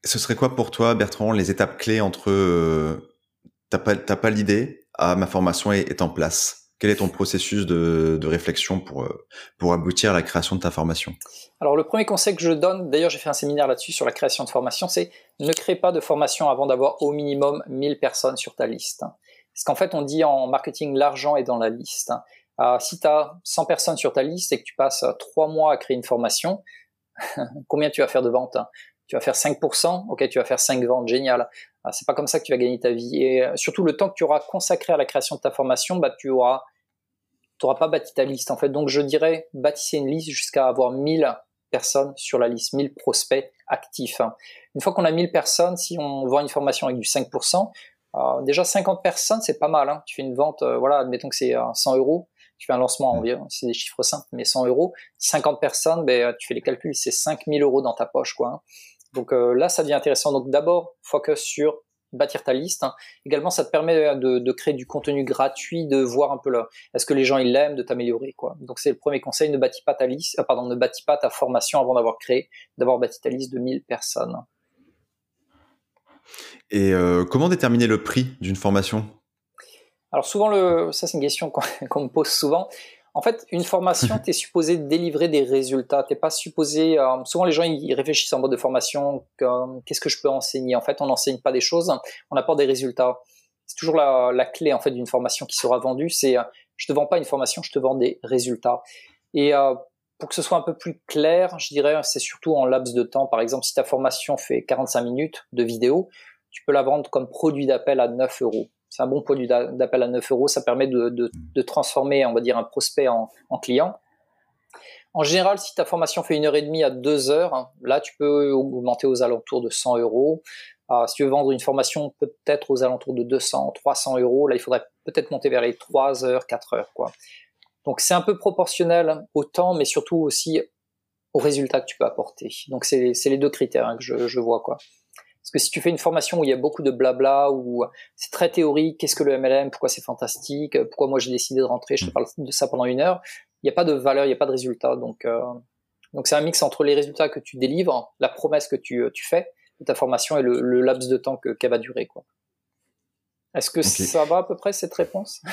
Ce serait quoi pour toi, Bertrand, les étapes clés entre euh, t'as pas, l'idée, ma formation est, en place? Quel est ton processus de, réflexion pour, euh, pour aboutir à la création de ta formation?
Alors le premier conseil que je donne, d'ailleurs j'ai fait un séminaire là-dessus sur la création de formation, c'est ne crée pas de formation avant d'avoir au minimum 1000 personnes sur ta liste. Parce qu'en fait on dit en marketing l'argent est dans la liste. Euh, si tu as 100 personnes sur ta liste et que tu passes 3 mois à créer une formation, [laughs] combien tu vas faire de ventes? Tu vas faire 5%, ok, tu vas faire 5 ventes, génial. Ah, c'est pas comme ça que tu vas gagner ta vie. Et euh, surtout, le temps que tu auras consacré à la création de ta formation, bah, tu auras, pas bâti ta liste, en fait. Donc, je dirais, bâtissez une liste jusqu'à avoir 1000 personnes sur la liste, 1000 prospects actifs. Une fois qu'on a 1000 personnes, si on vend une formation avec du 5%, euh, déjà 50 personnes, c'est pas mal. Hein. Tu fais une vente, euh, voilà, admettons que c'est 100 euros, tu fais un lancement environ, c'est des chiffres simples, mais 100 euros, 50 personnes, ben, tu fais les calculs, c'est 5000 euros dans ta poche, quoi. Hein. Donc euh, là, ça devient intéressant. Donc d'abord, focus sur bâtir ta liste. Également, ça te permet de, créer du contenu gratuit, de voir un peu là, est-ce que les gens ils l'aiment, de t'améliorer quoi. Donc c'est le premier conseil, ne bâtis pas ta liste, euh, pardon, ne bâtis pas ta formation avant d'avoir créé, d'avoir bâti ta liste de 1000 personnes.
Et euh, comment déterminer le prix d'une formation?
Alors souvent, le, ça c'est une question qu'on [laughs] me pose souvent. En fait, une formation, [laughs] tu es supposé délivrer des résultats. T'es pas supposé. Euh, souvent, les gens ils réfléchissent en mode de formation. Qu'est-ce que je peux enseigner? En fait, on n'enseigne pas des choses, on apporte des résultats. C'est toujours la, clé en fait d'une formation qui sera vendue. C'est euh, je te vends pas une formation, je te vends des résultats. Et euh, pour que ce soit un peu plus clair, je dirais c'est surtout en laps de temps. Par exemple, si ta formation fait 45 minutes de vidéo, tu peux la vendre comme produit d'appel à 9 euros c'est un bon produit d'appel à 9 euros. Ça permet de, transformer, on va dire, un prospect en, client. En général, si ta formation fait une heure et demie à deux heures, là, tu peux augmenter aux alentours de 100 euros. Euh, si tu veux vendre une formation peut-être aux alentours de 200, 300 euros, là, il faudrait peut-être monter vers les 3 heures, 4 heures, quoi. Donc, c'est un peu proportionnel au temps, mais surtout aussi au résultat que tu peux apporter. Donc, c'est les deux critères hein, que je, je vois, quoi. Parce que si tu fais une formation où il y a beaucoup de blabla, où c'est très théorique, qu'est-ce que le MLM, pourquoi c'est fantastique, pourquoi moi j'ai décidé de rentrer, je te mm. parle de ça pendant une heure, il n'y a pas de valeur, il n'y a pas de résultat. Donc, euh, donc c'est un mix entre les résultats que tu délivres, la promesse que tu, tu fais de ta formation et le, le laps de temps qu'elle va durer. Quoi. Est-ce que ça va à peu près cette réponse? [laughs]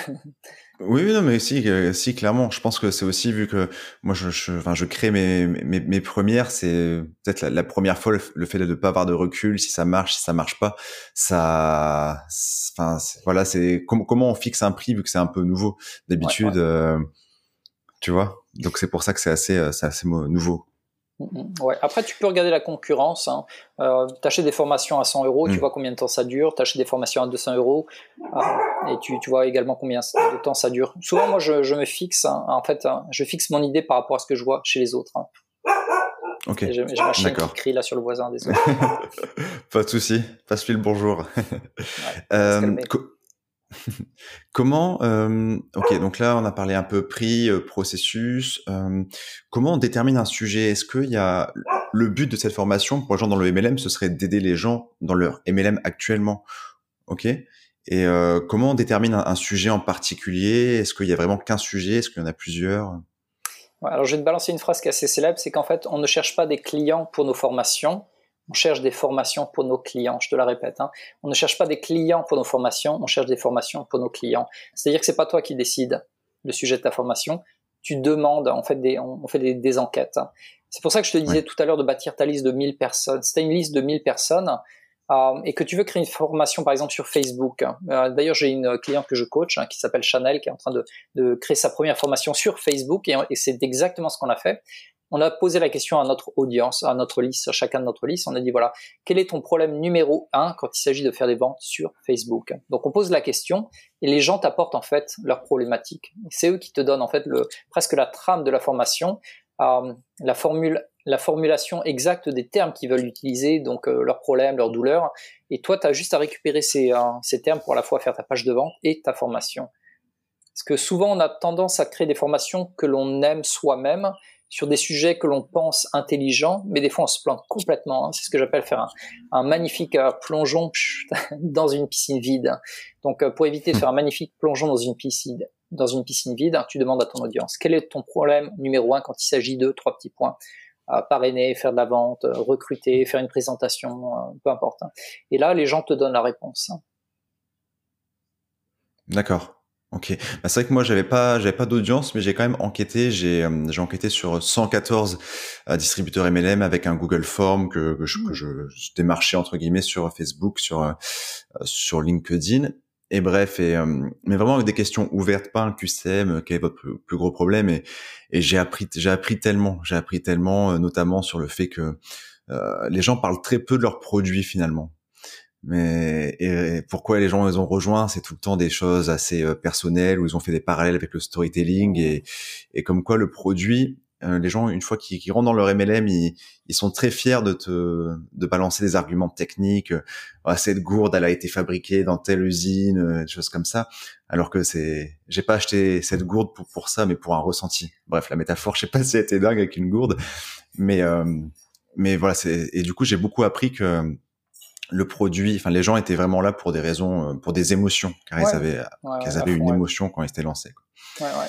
Oui, non, mais si, euh, si, clairement. Je pense que c'est aussi vu que moi, je, je, enfin, je crée mes, mes, mes premières, c'est peut-être la, première fois le, fait de ne pas avoir de recul, si ça marche, si ça marche pas, ça, enfin, voilà, c'est comment on fixe un prix vu que c'est un peu nouveau? D'habitude, euh, tu vois? Donc c'est pour ça que c'est assez, euh, c'est assez nouveau.
Mm-hmm. Ouais. Après, tu peux regarder la concurrence. Hein. Euh, t'achètes des formations à 100 euros, tu mm. vois combien de temps ça dure. T'achètes des formations à 200 euros ah, et tu, tu, vois également combien de temps ça dure. Souvent, moi, je, je me fixe. Hein, en fait, hein, je fixe mon idée par rapport à ce que je vois chez les autres.
Ok.
J'ai ma chienne qui crie là sur le voisin. Désolé. [laughs]
Pas de souci. Passe-lui le bonjour. [laughs] euh, [laughs] comment, euh, ok, donc là on a parlé un peu prix, euh, processus. Euh, comment on détermine un sujet? Est-ce qu'il y a le but de cette formation pour les gens dans le MLM, ce serait d'aider les gens dans leur MLM actuellement, ok? Et comment on détermine un, sujet en particulier? Est-ce qu'il y a vraiment qu'un sujet? Est-ce qu'il y en a plusieurs?
Alors je vais te balancer une phrase qui est assez célèbre, c'est qu'en fait on ne cherche pas des clients pour nos formations, on cherche des formations pour nos clients. Je te la répète. Hein. On ne cherche pas des clients pour nos formations. On cherche des formations pour nos clients. C'est-à-dire que c'est pas toi qui décides le sujet de ta formation. Tu demandes, on fait des, on fait des, enquêtes. Hein. C'est pour ça que je te disais tout à l'heure de bâtir ta liste de 1000 personnes. Si tu une liste de 1000 personnes euh, et que tu veux créer une formation, par exemple, sur Facebook. Hein. Euh, d'ailleurs, j'ai une cliente que je coach qui s'appelle Chanel, qui est en train de, créer sa première formation sur Facebook et, et c'est exactement ce qu'on a fait on a posé la question à notre audience, à notre liste, à chacun de notre liste. On a dit voilà, quel est ton problème numéro un quand il s'agit de faire des ventes sur Facebook? Donc on pose la question et les gens t'apportent en fait leurs problématiques. C'est eux qui te donnent en fait presque la trame de la formation, euh, la formule, la formulation exacte des termes qu'ils veulent utiliser, donc euh, leurs problèmes, leurs douleurs. Et toi, tu as juste à récupérer ces, euh, ces termes pour à la fois faire ta page de vente et ta formation. Parce que souvent, on a tendance à créer des formations que l'on aime soi-même sur des sujets que l'on pense intelligents, mais des fois on se plante complètement. Hein. C'est ce que j'appelle faire un, magnifique euh, plongeon [laughs] dans une piscine vide. Donc euh, pour éviter de faire un magnifique plongeon dans une piscine, dans une piscine vide, tu demandes à ton audience quel est ton problème numéro un quand il s'agit de trois petits points. parrainer, faire de la vente, recruter, faire une présentation, peu importe. Hein. Et là, les gens te donnent la réponse. Hein.
D'accord. Ok. Bah, c'est vrai que moi j'avais pas j'avais pas d'audience, mais j'ai quand même enquêté. J'ai euh, j'ai enquêté sur 114 euh, distributeurs MLM avec un Google Form que, que, je, que je, démarchais entre guillemets sur Facebook, sur euh, sur LinkedIn. Et bref, et mais vraiment avec des questions ouvertes, pas un QCM, quel est votre plus, gros problème? Et, et j'ai appris j'ai appris tellement, j'ai appris tellement, notamment sur le fait que les gens parlent très peu de leurs produits finalement. Mais et pourquoi les gens les ont rejoints, c'est tout le temps des choses assez euh, personnelles où ils ont fait des parallèles avec le storytelling et, et comme quoi le produit, euh, les gens une fois qu'ils rentrent dans leur MLM, ils, ils, sont très fiers de te de balancer des arguments techniques. Cette gourde, elle a été fabriquée dans telle usine, euh, des choses comme ça. Alors que c'est, j'ai pas acheté cette gourde pour pour ça, mais pour un ressenti. Bref, la métaphore, je sais pas [laughs] si elle était dingue avec une gourde, mais mais voilà, et du coup j'ai beaucoup appris que le produit, enfin les gens étaient vraiment là pour des raisons, euh, pour des émotions, car ils avaient, qu'ils avaient une émotion quand ils étaient lancés.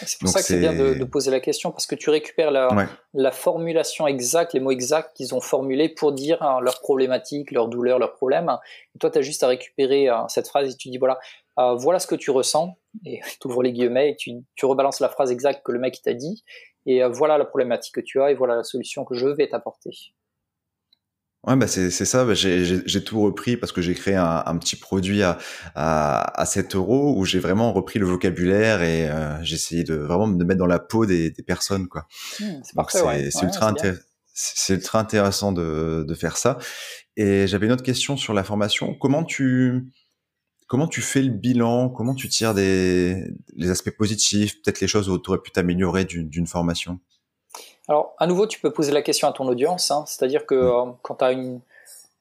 C'est pour ça que c'est bien de, de, poser la question parce que tu récupères la, la formulation exacte, les mots exacts qu'ils ont formulés pour dire hein, leurs problématiques, leurs douleurs, leurs problèmes. Et toi, tu as juste à récupérer euh, cette phrase et tu dis voilà, euh, voilà ce que tu ressens et [laughs] tu ouvres les guillemets et tu, tu rebalances la phrase exacte que le mec t'a dit et voilà la problématique que tu as et voilà la solution que je vais t'apporter.
Ouais, bah c'est ça. Bah j'ai tout repris parce que j'ai créé un, un, petit produit à, à, à 7 euros où j'ai vraiment repris le vocabulaire et euh, j'ai essayé de vraiment me mettre dans la peau des, des personnes. quoi.
Mmh, c'est
c'est ultra, c'est ultra intéressant de, de faire ça. Et j'avais une autre question sur la formation. Comment tu comment tu fais le bilan? Comment tu tires des les aspects positifs, peut-être les choses où tu aurais pu t'améliorer d'une formation?
Alors, à nouveau, tu peux poser la question à ton audience, hein. c'est-à-dire que euh, quand tu as une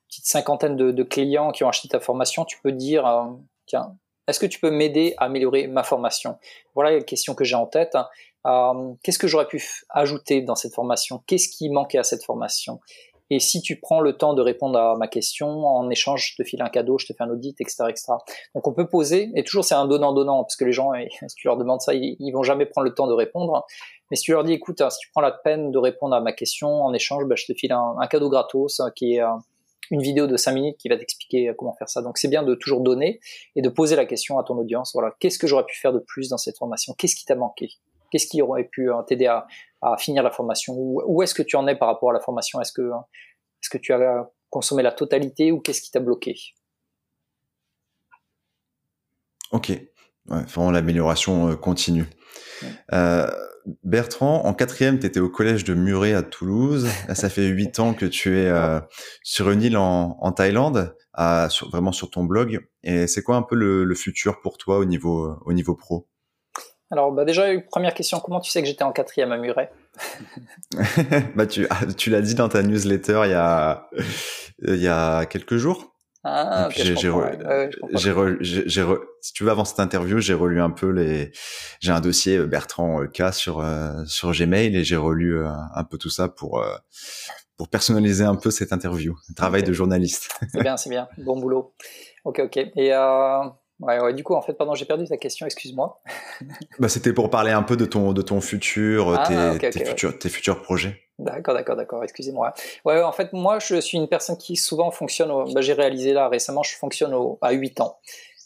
petite cinquantaine de, clients qui ont acheté ta formation, tu peux dire, euh, tiens, est-ce que tu peux m'aider à améliorer ma formation? Voilà la question que j'ai en tête. Hein. Euh, qu'est-ce que j'aurais pu ajouter dans cette formation? Qu'est-ce qui manquait à cette formation? Et si tu prends le temps de répondre à ma question, en échange, je te file un cadeau, je te fais un audit, etc., etc. Donc on peut poser, et toujours c'est un donnant-donnant, parce que les gens, si tu leur demandes ça, ils, ils vont jamais prendre le temps de répondre. Mais si tu leur dis, écoute, hein, si tu prends la peine de répondre à ma question en échange, bah, je te file un, cadeau gratos hein, qui est euh, une vidéo de 5 minutes qui va t'expliquer euh, comment faire ça. Donc c'est bien de toujours donner et de poser la question à ton audience. Voilà, qu'est-ce que j'aurais pu faire de plus dans cette formation? Qu'est-ce qui t'a manqué? Qu'est-ce qui aurait pu euh, t'aider à, finir la formation Où, est-ce que tu en es par rapport à la formation? Est-ce que, est-ce que tu as consommé la totalité ou qu'est-ce qui t'a bloqué?
Ok, ouais, vraiment l'amélioration continue. Euh, Bertrand, en quatrième, tu étais au collège de Muret à Toulouse. Là, ça fait huit ans que tu es euh, sur une île en, Thaïlande, vraiment sur ton blog. Et c'est quoi un peu le, futur pour toi au niveau, au niveau pro?
Alors, bah déjà, première question, comment tu sais que j'étais en quatrième à Muret? [laughs]
Bah, tu, tu l'as dit dans ta newsletter il y a, il y a quelques jours.
Ah, j'ai, si
tu veux, avant cette interview, j'ai relu un peu les, j'ai un dossier euh, Bertrand euh, K sur euh, sur Gmail et j'ai relu un peu tout ça pour pour personnaliser un peu cette interview, travail de journaliste. [laughs]
c'est bien, c'est bien, bon boulot. Ok, ok. Et Ouais, ouais, du coup, en fait, pardon, j'ai perdu ta question, excuse-moi. [laughs]
bah, c'était pour parler un peu de ton, de ton futur, ah, tes, tes, futurs, tes futurs projets.
D'accord, d'accord, d'accord, excusez-moi. Ouais, en fait, moi, je suis une personne qui souvent fonctionne, au... bah, j'ai réalisé là récemment, je fonctionne au... à 8 ans.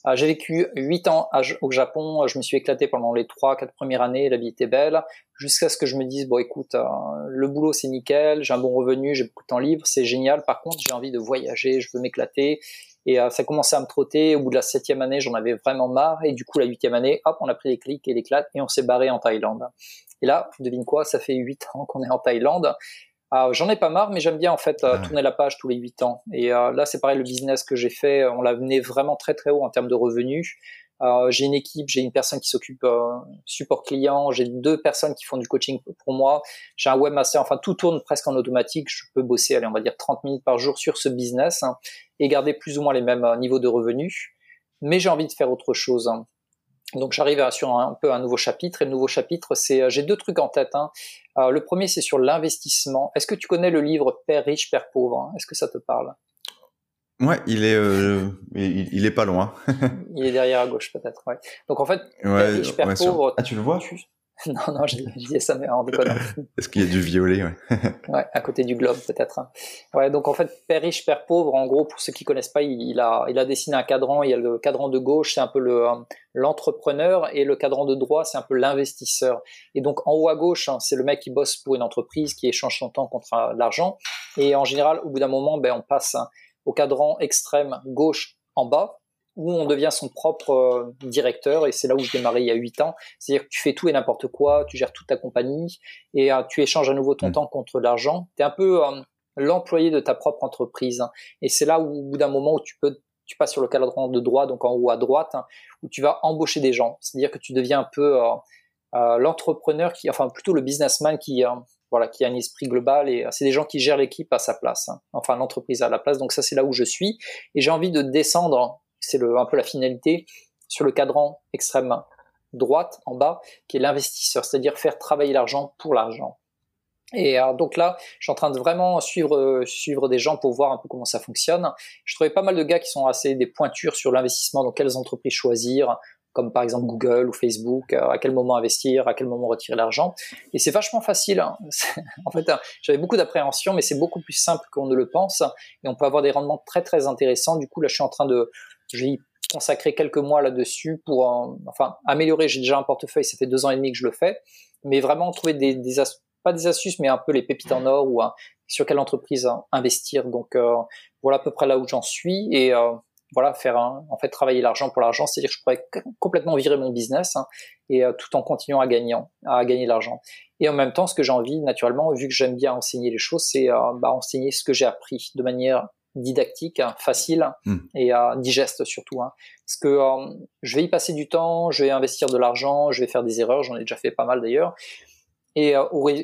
Ah, j'ai vécu 8 ans au Japon, je me suis éclaté pendant les 3-4 premières années, la vie était belle, jusqu'à ce que je me dise, bon écoute, euh, le boulot c'est nickel, j'ai un bon revenu, j'ai beaucoup de temps libre, c'est génial, par contre j'ai envie de voyager, je veux m'éclater, et euh, ça commençait à me trotter. Au bout de la septième année, j'en avais vraiment marre. Et du coup, la huitième année, hop, on a pris les clics et l'éclate et on s'est barré en Thaïlande. Et là, devine quoi, ça fait huit ans qu'on est en Thaïlande. Euh, j'en ai pas marre, mais j'aime bien en fait euh, tourner la page tous les huit ans. Et là, c'est pareil, le business que j'ai fait, on l'a mené vraiment très très haut en termes de revenus. Euh, j'ai une équipe, j'ai une personne qui s'occupe euh, support client, j'ai deux personnes qui font du coaching pour moi, j'ai un webmaster, enfin tout tourne presque en automatique, je peux bosser, allez, on va dire 30 minutes par jour sur ce business hein, et garder plus ou moins les mêmes euh, niveaux de revenus, mais j'ai envie de faire autre chose. Hein. Donc j'arrive sur un, peu un nouveau chapitre et le nouveau chapitre c'est j'ai deux trucs en tête. Hein. le premier c'est sur l'investissement. Est-ce que tu connais le livre Père riche Père pauvre Est-ce que ça te parle?
Ouais, il est, euh, il, est pas loin. [laughs]
il est derrière à gauche peut-être. Ouais. Donc en fait,
ouais, riche, père pauvre. Ah, tu le vois? [laughs]
Non, non, je, disais ça, mais en déconnant. [laughs]
Est-ce qu'il y a du violet ouais?
ouais, à côté du globe, peut-être. Hein. Ouais, donc en fait, père riche, père pauvre, en gros, pour ceux qui connaissent pas, il, a, il a dessiné un cadran. Il y a le cadran de gauche, c'est un peu le euh, l'entrepreneur, et le cadran de droite, c'est un peu l'investisseur. Et donc en haut à gauche, hein, c'est le mec qui bosse pour une entreprise, qui échange son temps contre euh, l'argent. Et en général, au bout d'un moment, ben, on passe hein, au cadran extrême gauche en bas où on devient son propre euh, directeur, et c'est là où je démarrais il y a 8 ans. C'est-à-dire que tu fais tout et n'importe quoi, tu gères toute ta compagnie, et euh, tu échanges à nouveau ton mm. temps contre l'argent. Tu es un peu euh, l'employé de ta propre entreprise. Et c'est là où, au bout d'un moment, où tu peux tu passes sur le cadran de droit, donc en haut à droite, où tu vas embaucher des gens. C'est-à-dire que tu deviens un peu l'entrepreneur qui, enfin plutôt le businessman qui, voilà, qui a un esprit global et c'est des gens qui gèrent l'équipe à sa place, hein. enfin l'entreprise à la place. Donc ça c'est là où je suis et j'ai envie de descendre c'est un peu la finalité, sur le cadran extrême droite en bas, qui est l'investisseur, c'est-à-dire faire travailler l'argent pour l'argent. Et euh, donc là, je suis en train de vraiment suivre suivre des gens pour voir un peu comment ça fonctionne. Je trouvais pas mal de gars qui sont assez des pointures sur l'investissement, dans quelles entreprises choisir, comme par exemple Google ou Facebook, euh, à quel moment investir, à quel moment retirer l'argent. Et c'est vachement facile. Hein. [laughs] en fait, hein, j'avais beaucoup d'appréhension, mais c'est beaucoup plus simple qu'on ne le pense. Et on peut avoir des rendements très très intéressants. Du coup, là, je suis en train de, y consacrer quelques mois là-dessus pour, enfin, améliorer. J'ai déjà un portefeuille, ça fait deux ans et demi que je le fais, mais vraiment trouver des, des pas des astuces, mais un peu les pépites en or ou sur quelle entreprise investir. Donc euh, voilà à peu près là où j'en suis et euh, voilà faire en fait travailler l'argent pour l'argent, c'est-à-dire que je pourrais complètement virer mon business hein, et euh, tout en continuant à gagner à gagner l'argent. Et en même temps, ce que j'ai envie naturellement, vu que j'aime bien enseigner les choses, c'est bah, enseigner ce que j'ai appris de manière didactique, hein, facile hmm. et euh, digeste surtout. Hein. Parce que euh, je vais y passer du temps, je vais investir de l'argent, je vais faire des erreurs, j'en ai déjà fait pas mal d'ailleurs. Et euh,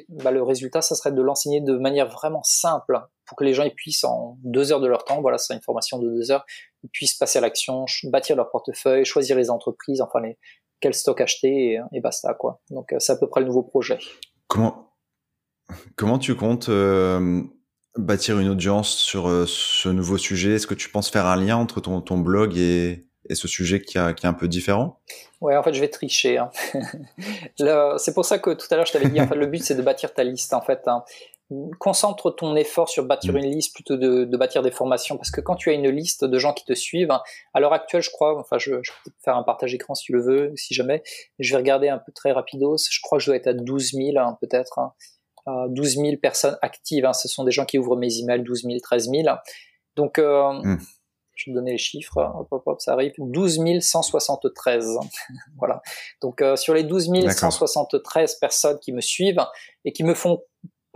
bah, le résultat, ça serait de l'enseigner de manière vraiment simple pour que les gens puissent en deux heures de leur temps, voilà, c'est une formation de deux heures, ils puissent passer à l'action, bâtir leur portefeuille, choisir les entreprises, enfin les quel stock acheter et, basta quoi. Donc c'est à peu près le nouveau projet.
Comment comment tu comptes bâtir une audience sur euh, ce nouveau sujet? Est-ce que tu penses faire un lien entre ton, ton blog et, et ce sujet qui, a, qui, est un peu différent
Ouais, en fait, je vais tricher. Hein. [laughs] c'est pour ça que tout à l'heure, je t'avais dit, en fait, le but, c'est de bâtir ta liste. En fait, hein. concentre ton effort sur bâtir mm. une liste plutôt de, de, bâtir des formations, parce que quand tu as une liste de gens qui te suivent, à l'heure actuelle, je crois, enfin, je, je, peux faire un partage écran si tu le veux, si jamais. Je vais regarder un peu très rapidos. Je crois que je dois être à 12 000, hein, peut-être. 12 000 personnes actives. Ce sont des gens qui ouvrent mes emails, 12 000, 13 000. Donc, euh, hmm. Je vais donner les chiffres. Hop, hop, hop, ça arrive. 12 173. [laughs] voilà. Donc, euh, sur les 12 173 personnes qui me suivent et qui me font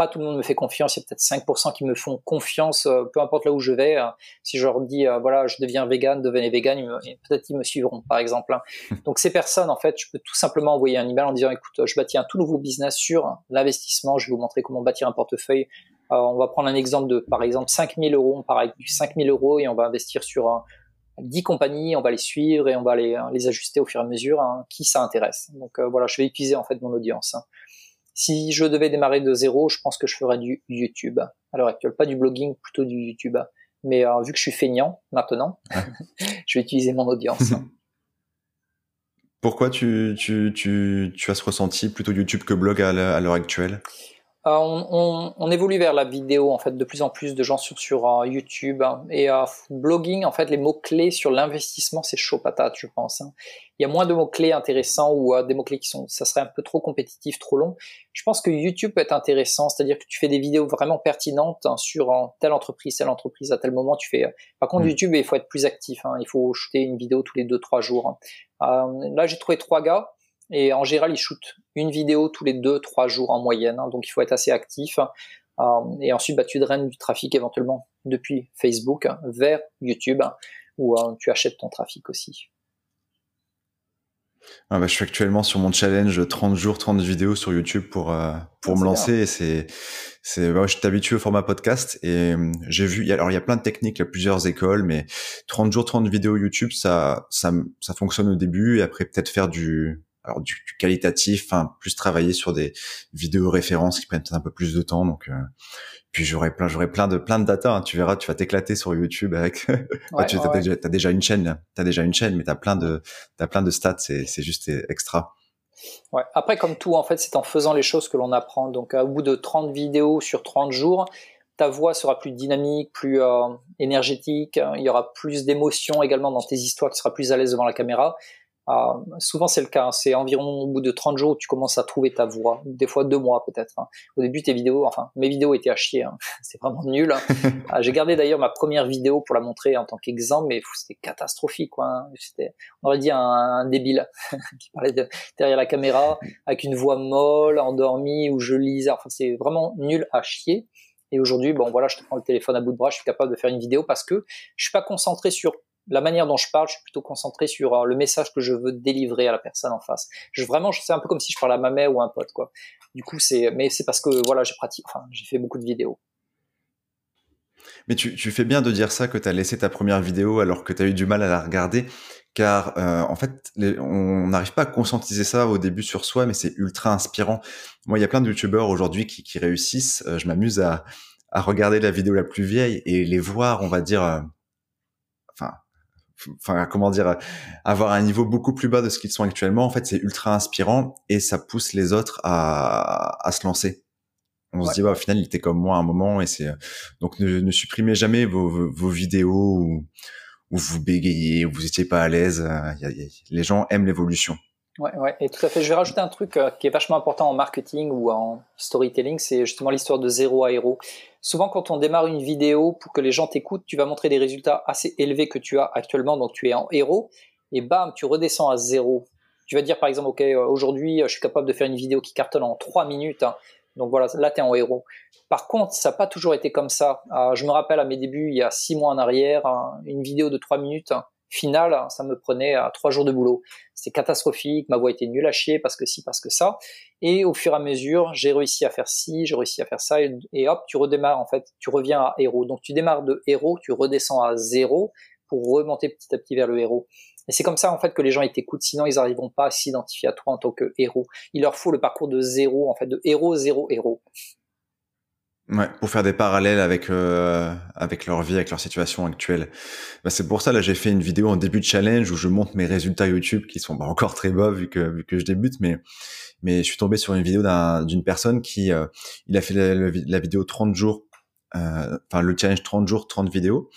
tout le monde me fait confiance. Il y a peut-être 5% qui me font confiance, euh, peu importe là où je vais. Euh, si je leur dis, euh, voilà, je deviens vegan, devenez vegan, peut-être ils me suivront, par exemple. Hein. [laughs] Donc ces personnes, en fait, je peux tout simplement envoyer un email en disant, écoute, je bâtis un tout nouveau business sur l'investissement. Je vais vous montrer comment bâtir un portefeuille. On va prendre un exemple de, par exemple, 5000 euros. On part avec 5000 euros et on va investir sur 10 compagnies, on va les suivre et on va les, les ajuster au fur et à mesure hein, qui ça intéresse. Donc voilà, je vais utiliser en fait mon audience. Hein. Si je devais démarrer de zéro, je pense que je ferais du YouTube à l'heure actuelle, pas du blogging, plutôt du YouTube. Mais euh, vu que je suis feignant maintenant, [laughs] je vais utiliser mon audience. [laughs]
Pourquoi tu, tu, tu, tu, as ce ressenti plutôt YouTube que blog à l'heure actuelle?
Euh, on, on, évolue vers la vidéo en fait de plus en plus de gens sur sur uh, YouTube et uh, blogging en fait les mots clés sur l'investissement c'est chaud patate je pense hein. il y a moins de mots clés intéressants ou uh, des mots clés qui sont ça serait un peu trop compétitif trop long je pense que YouTube peut être intéressant c'est-à-dire que tu fais des vidéos vraiment pertinentes hein, sur telle entreprise telle entreprise à tel moment tu fais par contre mm. YouTube il faut être plus actif hein. il faut shooter une vidéo tous les deux trois jours euh, là j'ai trouvé trois gars et en général, ils shootent une vidéo tous les deux, trois jours en moyenne. Hein, donc il faut être assez actif. Euh, et ensuite, bah, tu draines du trafic éventuellement depuis Facebook vers YouTube, où euh, tu achètes ton trafic aussi.
Ah bah, je suis actuellement sur mon challenge 30 jours, 30 vidéos sur YouTube pour, euh, pour ah, me lancer. C'est, c'est, bah, je suis habitué au format podcast et j'ai vu, alors il y a plein de techniques, il y a plusieurs écoles, mais 30 jours, 30 vidéos YouTube, ça, ça, ça fonctionne au début et après peut-être faire du, alors du, qualitatif, enfin plus travailler sur des vidéos références qui prennent un peu plus de temps. Donc, euh, puis j'aurais plein, j'aurais plein de plein de data. Hein. Tu verras, tu vas t'éclater sur YouTube avec. [laughs] Ouais, tu as, déjà, une chaîne, t'as déjà une chaîne, mais t'as plein de t'as plein de stats. C'est c'est juste extra.
Ouais. Après, comme tout, en fait, c'est en faisant les choses que l'on apprend. Donc, au bout de 30 vidéos sur 30 jours, ta voix sera plus dynamique, plus euh, énergétique. Il y aura plus d'émotions également dans tes histoires, tu seras plus à l'aise devant la caméra. Euh, souvent, c'est le cas. Hein. C'est environ au bout de 30 jours où tu commences à trouver ta voix. Des fois, deux mois peut-être. Hein. Au début, tes vidéos, enfin, mes vidéos étaient à chier. Hein. [laughs] C'est vraiment nul. [laughs] Ah, j'ai gardé d'ailleurs ma première vidéo pour la montrer en tant qu'exemple, mais c'était catastrophique. Quoi, C'était, on aurait dit un, débile [laughs] qui parlait derrière la caméra avec une voix molle, endormie, où je lisais. Enfin, c'est vraiment nul à chier. Et aujourd'hui, bon voilà, je te prends le téléphone à bout de bras, je suis capable de faire une vidéo parce que je suis pas concentré sur la manière dont je parle, je suis plutôt concentré sur euh, le message que je veux délivrer à la personne en face. Je vraiment, c'est un peu comme si je parlais à ma mère ou à un pote, quoi. Du coup, c'est, mais c'est parce que voilà, j'ai pratiqué, j'ai fait beaucoup de vidéos.
Mais tu, fais bien de dire ça que tu as laissé ta première vidéo alors que tu as eu du mal à la regarder, car euh, en fait, on n'arrive pas à conscientiser ça au début sur soi, mais c'est ultra inspirant. Moi, il y a plein de youtubeurs aujourd'hui qui, réussissent. Euh, je m'amuse à, regarder la vidéo la plus vieille et les voir, on va dire, enfin comment dire avoir un niveau beaucoup plus bas de ce qu'ils sont actuellement en fait c'est ultra inspirant et ça pousse les autres à, à se lancer. On se dit bah, au final il était comme moi à un moment et c'est donc ne, ne, supprimez jamais vos, vos, vidéos où, où, vous bégayez où vous étiez pas à l'aise. Les gens aiment l'évolution
Ouais, ouais, et tout à fait. Je vais rajouter un truc euh, qui est vachement important en marketing ou en storytelling, c'est justement l'histoire de zéro à héros. Souvent, quand on démarre une vidéo pour que les gens t'écoutent, tu vas montrer des résultats assez élevés que tu as actuellement, donc tu es en héros, et bam, tu redescends à zéro. Tu vas dire par exemple, ok, euh, aujourd'hui, euh, je suis capable de faire une vidéo qui cartonne en trois minutes, hein. donc voilà, là, tu es en héros. Par contre, ça n'a pas toujours été comme ça. je me rappelle à mes débuts, il y a six mois en arrière, hein, une vidéo de trois minutes, final, ça me prenait à trois jours de boulot. C'était catastrophique, ma voix était nulle à chier parce que si, parce que ça. Et au fur et à mesure, j'ai réussi à faire ci, j'ai réussi à faire ça, et, hop, tu redémarres en fait, tu reviens à héros. Donc tu démarres de héros, tu redescends à zéro pour remonter petit à petit vers le héros. Et c'est comme ça en fait que les gens ils t'écoutent, sinon ils n'arriveront pas à s'identifier à toi en tant que héros. Il leur faut le parcours de zéro, en fait, de héros, zéro, héros.
Ouais, pour faire des parallèles avec euh, avec leur vie, avec leur situation actuelle. Bah, c'est pour ça là j'ai fait une vidéo en début de challenge où je montre mes résultats YouTube qui sont bah, encore très bas vu que vu que je débute, mais mais je suis tombé sur une vidéo d'une personne qui euh, il a fait la, la vidéo 30 jours, euh, enfin le challenge 30 jours 30 vidéos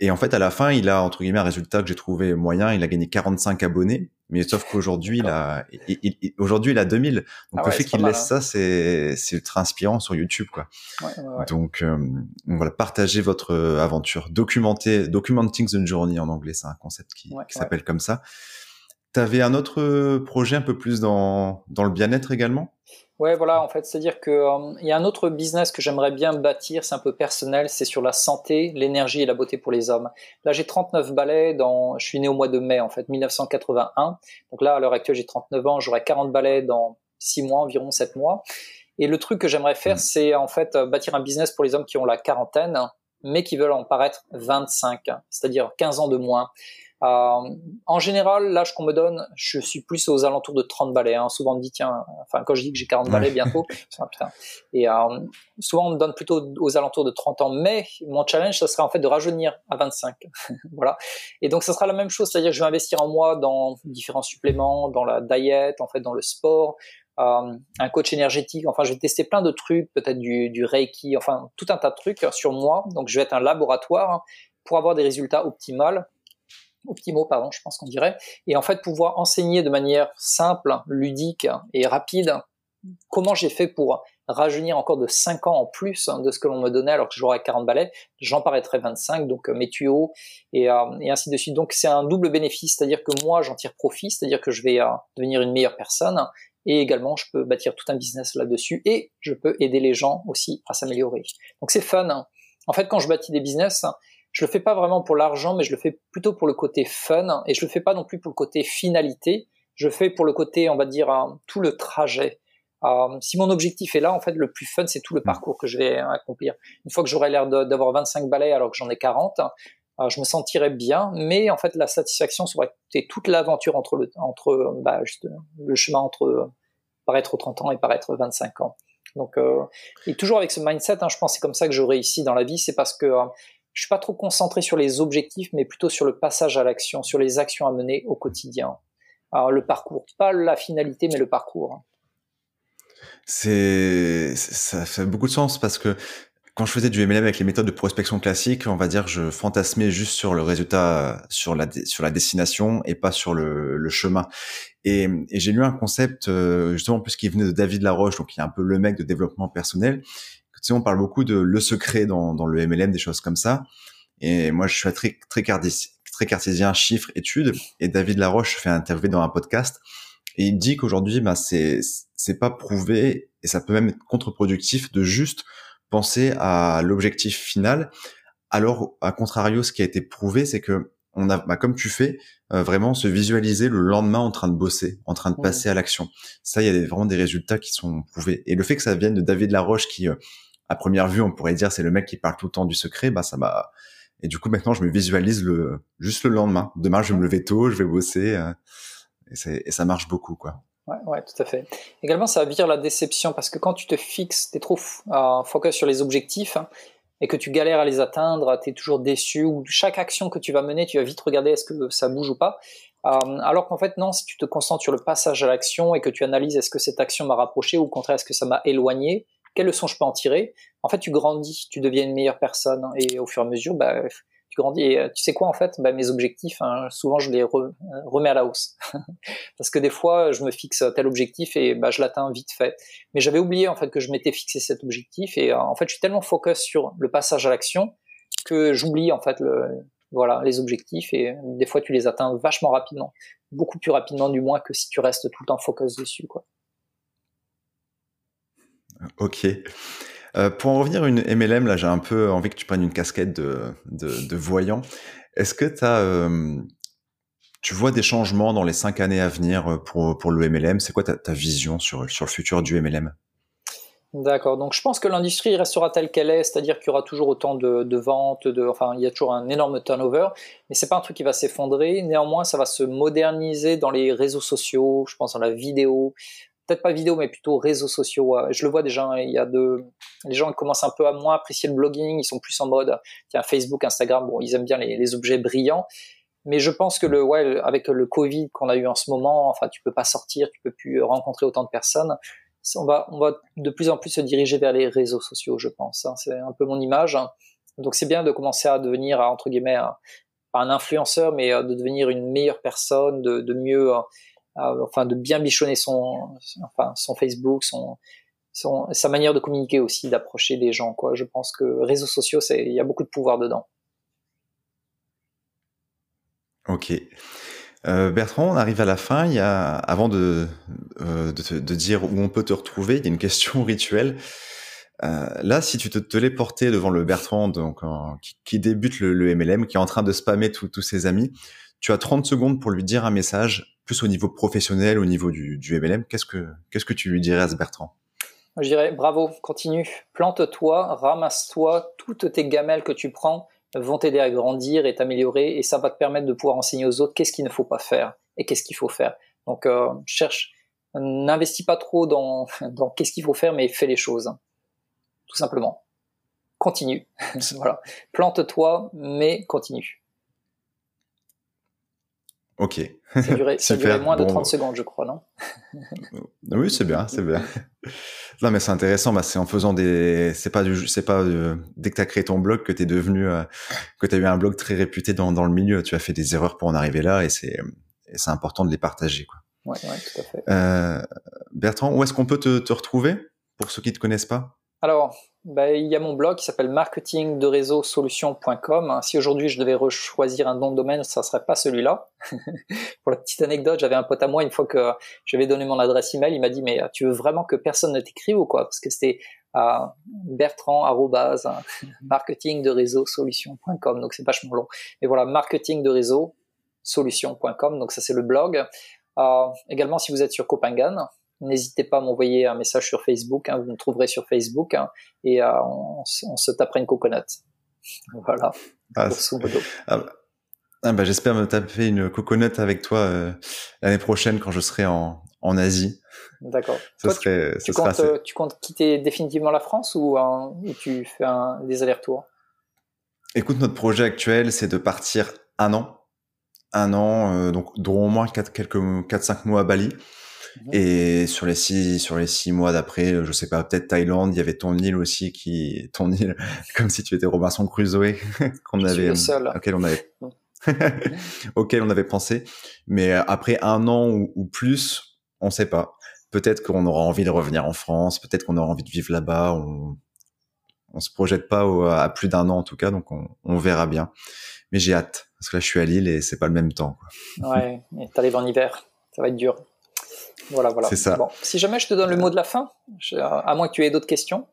et en fait, à la fin, il a, entre guillemets, un résultat que j'ai trouvé moyen. Il a gagné 45 abonnés. Mais sauf qu'aujourd'hui, il a, aujourd'hui, il a 2000. Donc, ah le fait qu'il laisse hein. ça, c'est, c'est ultra inspirant sur YouTube, quoi. Ouais, ouais, donc, euh, voilà, partagez votre euh, aventure. Documenter, documenting the journey en anglais, c'est un concept qui, qui s'appelle comme ça. T'avais un autre euh, projet un peu plus dans, dans le bien-être également?
Ouais, voilà, en fait, c'est-à-dire qu'il euh, y a un autre business que j'aimerais bien bâtir, c'est un peu personnel, c'est sur la santé, l'énergie et la beauté pour les hommes. Là, j'ai 39 balais dans, je suis né au mois de mai, en fait, 1981. Donc là, à l'heure actuelle, j'ai 39 ans, j'aurai 40 balais dans 6 mois, environ 7 mois. Et le truc que j'aimerais faire, mmh. c'est en fait euh, bâtir un business pour les hommes qui ont la quarantaine, mais qui veulent en paraître 25, c'est-à-dire 15 ans de moins. Euh, en général, l'âge qu'on me donne, je suis plus aux alentours de 30 balais. Hein. Souvent on me dit, tiens, enfin quand je dis que j'ai 40 balais bientôt, [laughs] putain. et euh, souvent on me donne plutôt aux alentours de 30 ans. Mais mon challenge, ça serait en fait de rajeunir à 25. [laughs] voilà. Et donc ça sera la même chose, c'est-à-dire que je vais investir en moi dans différents suppléments, dans la diète, en fait dans le sport, euh, un coach énergétique. Enfin, je vais tester plein de trucs, peut-être du, du Reiki, enfin tout un tas de trucs sur moi. Donc je vais être un laboratoire pour avoir des résultats optimaux optimaux, pardon, je pense qu'on dirait, et en fait pouvoir enseigner de manière simple, ludique et rapide comment j'ai fait pour rajeunir encore de 5 ans en plus de ce que l'on me donnait alors que j'aurais 40 balais, j'en paraîtrais 25, donc euh, mes tuyaux et, euh, et ainsi de suite. Donc c'est un double bénéfice, c'est-à-dire que moi j'en tire profit, c'est-à-dire que je vais euh, devenir une meilleure personne et également je peux bâtir tout un business là-dessus et je peux aider les gens aussi à s'améliorer. Donc c'est fun. En fait quand je bâtis des business, je le fais pas vraiment pour l'argent, mais je le fais plutôt pour le côté fun et je le fais pas non plus pour le côté finalité. Je le fais pour le côté, on va dire, tout le trajet. Euh, si mon objectif est là, en fait, le plus fun, c'est tout le mm. parcours que je vais accomplir. Une fois que j'aurai l'air d'avoir 25 balais alors que j'en ai 40, euh, je me sentirais bien, mais en fait, la satisfaction serait toute l'aventure entre le, entre, bah, juste, le chemin entre paraître 30 ans et paraître 25 ans. Donc, euh, et toujours avec ce mindset, hein, je pense c'est comme ça que je réussis dans la vie, c'est parce que euh, je suis pas trop concentré sur les objectifs, mais plutôt sur le passage à l'action, sur les actions à mener au quotidien. le parcours, pas la finalité, mais le parcours.
C'est, ça fait beaucoup de sens parce que quand je faisais du MLM avec les méthodes de prospection classiques, on va dire, je fantasmais juste sur le résultat, sur la, sur la destination et pas sur le, chemin. Et, j'ai lu un concept, euh, justement, plus qui venait de David Laroche, donc il a un peu le mec de développement personnel. Sais, on parle beaucoup de le secret dans, dans le MLM, des choses comme ça. Et moi, je suis très, très, très cartésien, chiffres, études. Et David Laroche fait interviewer dans un podcast. Et il dit qu'aujourd'hui, bah, c'est, c'est pas prouvé et ça peut même être contre-productif de juste penser à l'objectif final. Alors, à contrario, ce qui a été prouvé, c'est que on a, bah, comme tu fais, euh, vraiment se visualiser le lendemain en train de bosser, en train de passer à l'action. Ça, il y a vraiment des résultats qui sont prouvés. Et le fait que ça vienne de David Laroche, qui, euh, à première vue, on pourrait dire c'est le mec qui parle tout le temps du secret, bah ça. Et du coup, maintenant, je me visualise le juste le lendemain. Demain, je vais me lever tôt, je vais bosser, euh, et, ça marche beaucoup, quoi.
Ouais, ouais, tout à fait. Également, ça vire la déception parce que quand tu te fixes, tu es trop euh, focus sur les objectifs hein, et que tu galères à les atteindre, tu es toujours déçu ou chaque action que tu vas mener, tu vas vite regarder est-ce que ça bouge ou pas. Euh, alors qu'en fait, non, si tu te concentres sur le passage à l'action et que tu analyses est-ce que cette action m'a rapproché ou au contraire est-ce que ça m'a éloigné, quelle leçon je peux en tirer? En fait, tu grandis, tu deviens une meilleure personne et au fur et à mesure, bah, tu grandis. Et euh, tu sais quoi, en fait, bah, mes objectifs, hein, souvent, je les euh, remets à la hausse. [laughs] Parce que des fois, je me fixe tel objectif et bah, je l'atteins vite fait. Mais j'avais oublié, en fait, que je m'étais fixé cet objectif. Et euh, en fait, je suis tellement focus sur le passage à l'action que j'oublie, en fait, le, voilà, les objectifs. Et des fois, tu les atteins vachement rapidement. Beaucoup plus rapidement, du moins, que si tu restes tout le temps focus dessus, quoi.
Ok. Euh, pour en revenir à une MLM, là, j'ai un peu envie que tu prennes une casquette de, de, voyant. Est-ce que as, euh, tu vois des changements dans les cinq années à venir euh, pour, pour le MLM C'est quoi ta, ta, vision sur, sur le futur du MLM
D'accord, donc je pense que l'industrie restera telle qu'elle est, c'est-à-dire qu'il y aura toujours autant de, de, ventes, de, enfin il y a toujours un énorme turnover, mais c'est pas un truc qui va s'effondrer. Néanmoins, ça va se moderniser dans les réseaux sociaux, je pense dans la vidéo, peut-être pas vidéo, mais plutôt réseaux sociaux. Je le vois déjà, hein, il y a de, les gens commencent un peu à moins apprécier le blogging, ils sont plus en mode, tiens, Facebook, Instagram, bon, ils aiment bien les, objets brillants. Mais je pense que le, ouais, avec le Covid qu'on a eu en ce moment, enfin, tu peux pas sortir, tu peux plus rencontrer autant de personnes. On va, on va de plus en plus se diriger vers les réseaux sociaux, je pense. Hein. C'est un peu mon image. Donc c'est bien de commencer à devenir, entre guillemets, un, pas un influenceur, mais euh, de devenir une meilleure personne, de, de mieux enfin de bien bichonner son, enfin son Facebook, son, son, sa manière de communiquer aussi, d'approcher les gens. Quoi. Je pense que réseaux sociaux, il y a beaucoup de pouvoir dedans.
Ok. Euh, Bertrand, on arrive à la fin. Il y a, avant de, euh, de, de, dire où on peut te retrouver, il y a une question [laughs] rituelle. Euh, là, si tu te téléportais devant le Bertrand donc, qui, qui, débute le, le, MLM, qui est en train de spammer tous ses amis, tu as 30 secondes pour lui dire un message plus au niveau professionnel, au niveau du, du MLM, qu'est-ce que qu'est-ce que tu lui dirais à ce Bertrand?
Je dirais bravo, continue, plante-toi, ramasse-toi, toutes tes gamelles que tu prends vont t'aider à grandir et t'améliorer et ça va te permettre de pouvoir enseigner aux autres qu'est-ce qu'il ne faut pas faire et qu'est-ce qu'il faut faire. Donc euh, cherche, n'investis pas trop dans, [laughs] dans qu'est-ce qu'il faut faire, mais fais les choses, tout simplement. Continue, [laughs] voilà. Plante-toi, mais continue.
Ok.
Ça durait, [laughs] ça durait moins de 30 secondes, je crois, non?
Oui, c'est bien, c'est bien. [laughs] non, mais c'est intéressant. Bah, c'est en faisant des, c'est pas du, c'est pas euh, dès que t'as créé ton blog que t'es devenu, euh, que t'as eu un blog très réputé dans, dans le milieu. Tu as fait des erreurs pour en arriver là, et c'est, c'est important de les partager, quoi.
Ouais, ouais, tout à fait.
Euh, Bertrand, où est-ce qu'on peut te, te retrouver pour ceux qui te connaissent pas?
Alors, bah, il y a mon blog qui s'appelle marketingdereseausolution.com. Si aujourd'hui je devais choisir un nom de domaine, ça serait pas celui-là. [laughs] Pour la petite anecdote, j'avais un pote à moi une fois que j'avais donné mon adresse email, il m'a dit mais tu veux vraiment que personne ne t'écrive ou quoi? Parce que c'était à bertrand marketing de réseau solution.com donc c'est vachement long. Mais voilà marketing de réseau solution.com donc ça c'est le blog. Euh, également si vous êtes sur Copenhagen n'hésitez pas à m'envoyer un message sur Facebook. Hein, vous me trouverez sur Facebook hein, et euh, on, on, se tapera une coconut. [laughs] Voilà. Ah,
ah, bah, ah bah, J'espère me taper une coconut avec toi euh, l'année prochaine quand je serai en, en Asie.
D'accord. Tu, tu, comptes, euh, tu, comptes, quitter définitivement la France ou, ou tu fais un, des allers-retours?
Écoute, notre projet actuel, c'est de partir un an un an, donc dont au moins 4, quelques 4-5 mois à Bali. Et sur les six, sur les six mois d'après, je sais pas, peut-être Thaïlande, il y avait ton île aussi qui, ton île, [laughs] comme si tu étais Robinson Crusoe, [laughs] qu'on avait,
seul.
auquel on avait, [laughs] auquel on avait pensé. Mais après un an ou, plus, on sait pas. Peut-être qu'on aura envie de revenir en France, peut-être qu'on aura envie de vivre là-bas. On, on se projette pas à plus d'un an en tout cas, donc on, on verra bien. Mais j'ai hâte parce que là je suis à Lille et c'est pas le même temps.
Quoi. Ouais, et t'arrives en hiver, ça va être dur. Voilà, voilà.
C'est ça. Bon,
si jamais je te donne le mot de la fin, à moins que tu aies d'autres questions.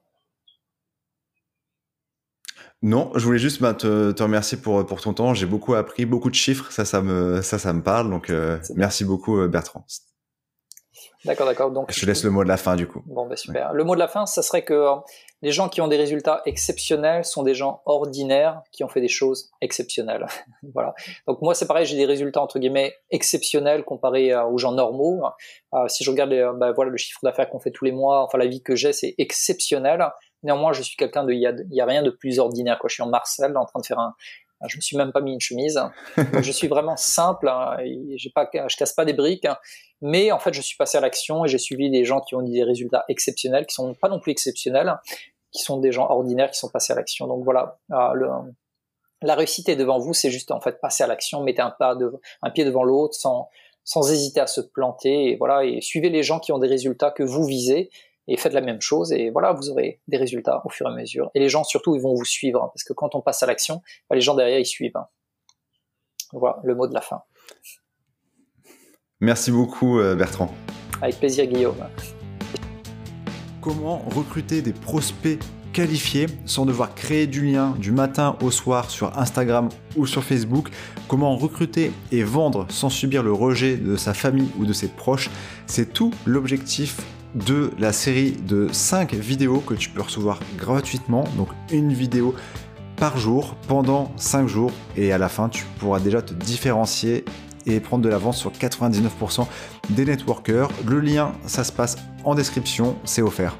Non, je voulais juste bah, te, te, remercier pour, pour ton temps. J'ai beaucoup appris, beaucoup de chiffres. Ça, ça me, ça, ça me parle. Donc, euh, merci beaucoup, euh, Bertrand.
D'accord, d'accord. Donc,
je te laisse le mot de la fin, du coup.
Bon, bah, super. Le mot de la fin, ça serait que euh, les gens qui ont des résultats exceptionnels sont des gens ordinaires qui ont fait des choses exceptionnelles. [laughs] voilà. Donc, moi, c'est pareil, j'ai des résultats, entre guillemets, exceptionnels comparés aux gens normaux. si je regarde bah, voilà, le chiffre d'affaires qu'on fait tous les mois, enfin, la vie que j'ai, c'est exceptionnel. Néanmoins, je suis quelqu'un de, il y a, y a, rien de plus ordinaire. Quoi. Je suis en Marcel, en train de faire un, je me suis même pas mis une chemise. je suis vraiment simple. Hein, je casse pas des briques. Mais en fait, je suis passé à l'action et j'ai suivi des gens qui ont des résultats exceptionnels, qui sont pas non plus exceptionnels, qui sont des gens ordinaires qui sont passés à l'action. Donc voilà, le, la réussite est devant vous. C'est juste en fait passer à l'action, mettez un pas, un pied devant l'autre, sans sans hésiter à se planter. Et voilà, et suivez les gens qui ont des résultats que vous visez et faites la même chose et voilà, vous aurez des résultats au fur et à mesure. Et les gens surtout, ils vont vous suivre hein, parce que quand on passe à l'action, bah, les gens derrière, ils suivent. Hein. Voilà, le mot de la fin.
Merci beaucoup euh, Bertrand.
Avec plaisir Guillaume.
Comment recruter des prospects qualifiés sans devoir créer du lien du matin au soir sur Instagram ou sur Facebook, comment recruter et vendre sans subir le rejet de sa famille ou de ses proches, c'est tout l'objectif de la série de 5 vidéos que tu peux recevoir gratuitement. Donc une vidéo par jour pendant 5 jours et à la fin tu pourras déjà te différencier et prendre de l'avance sur 99% des networkers. Le lien ça se passe en description, c'est offert.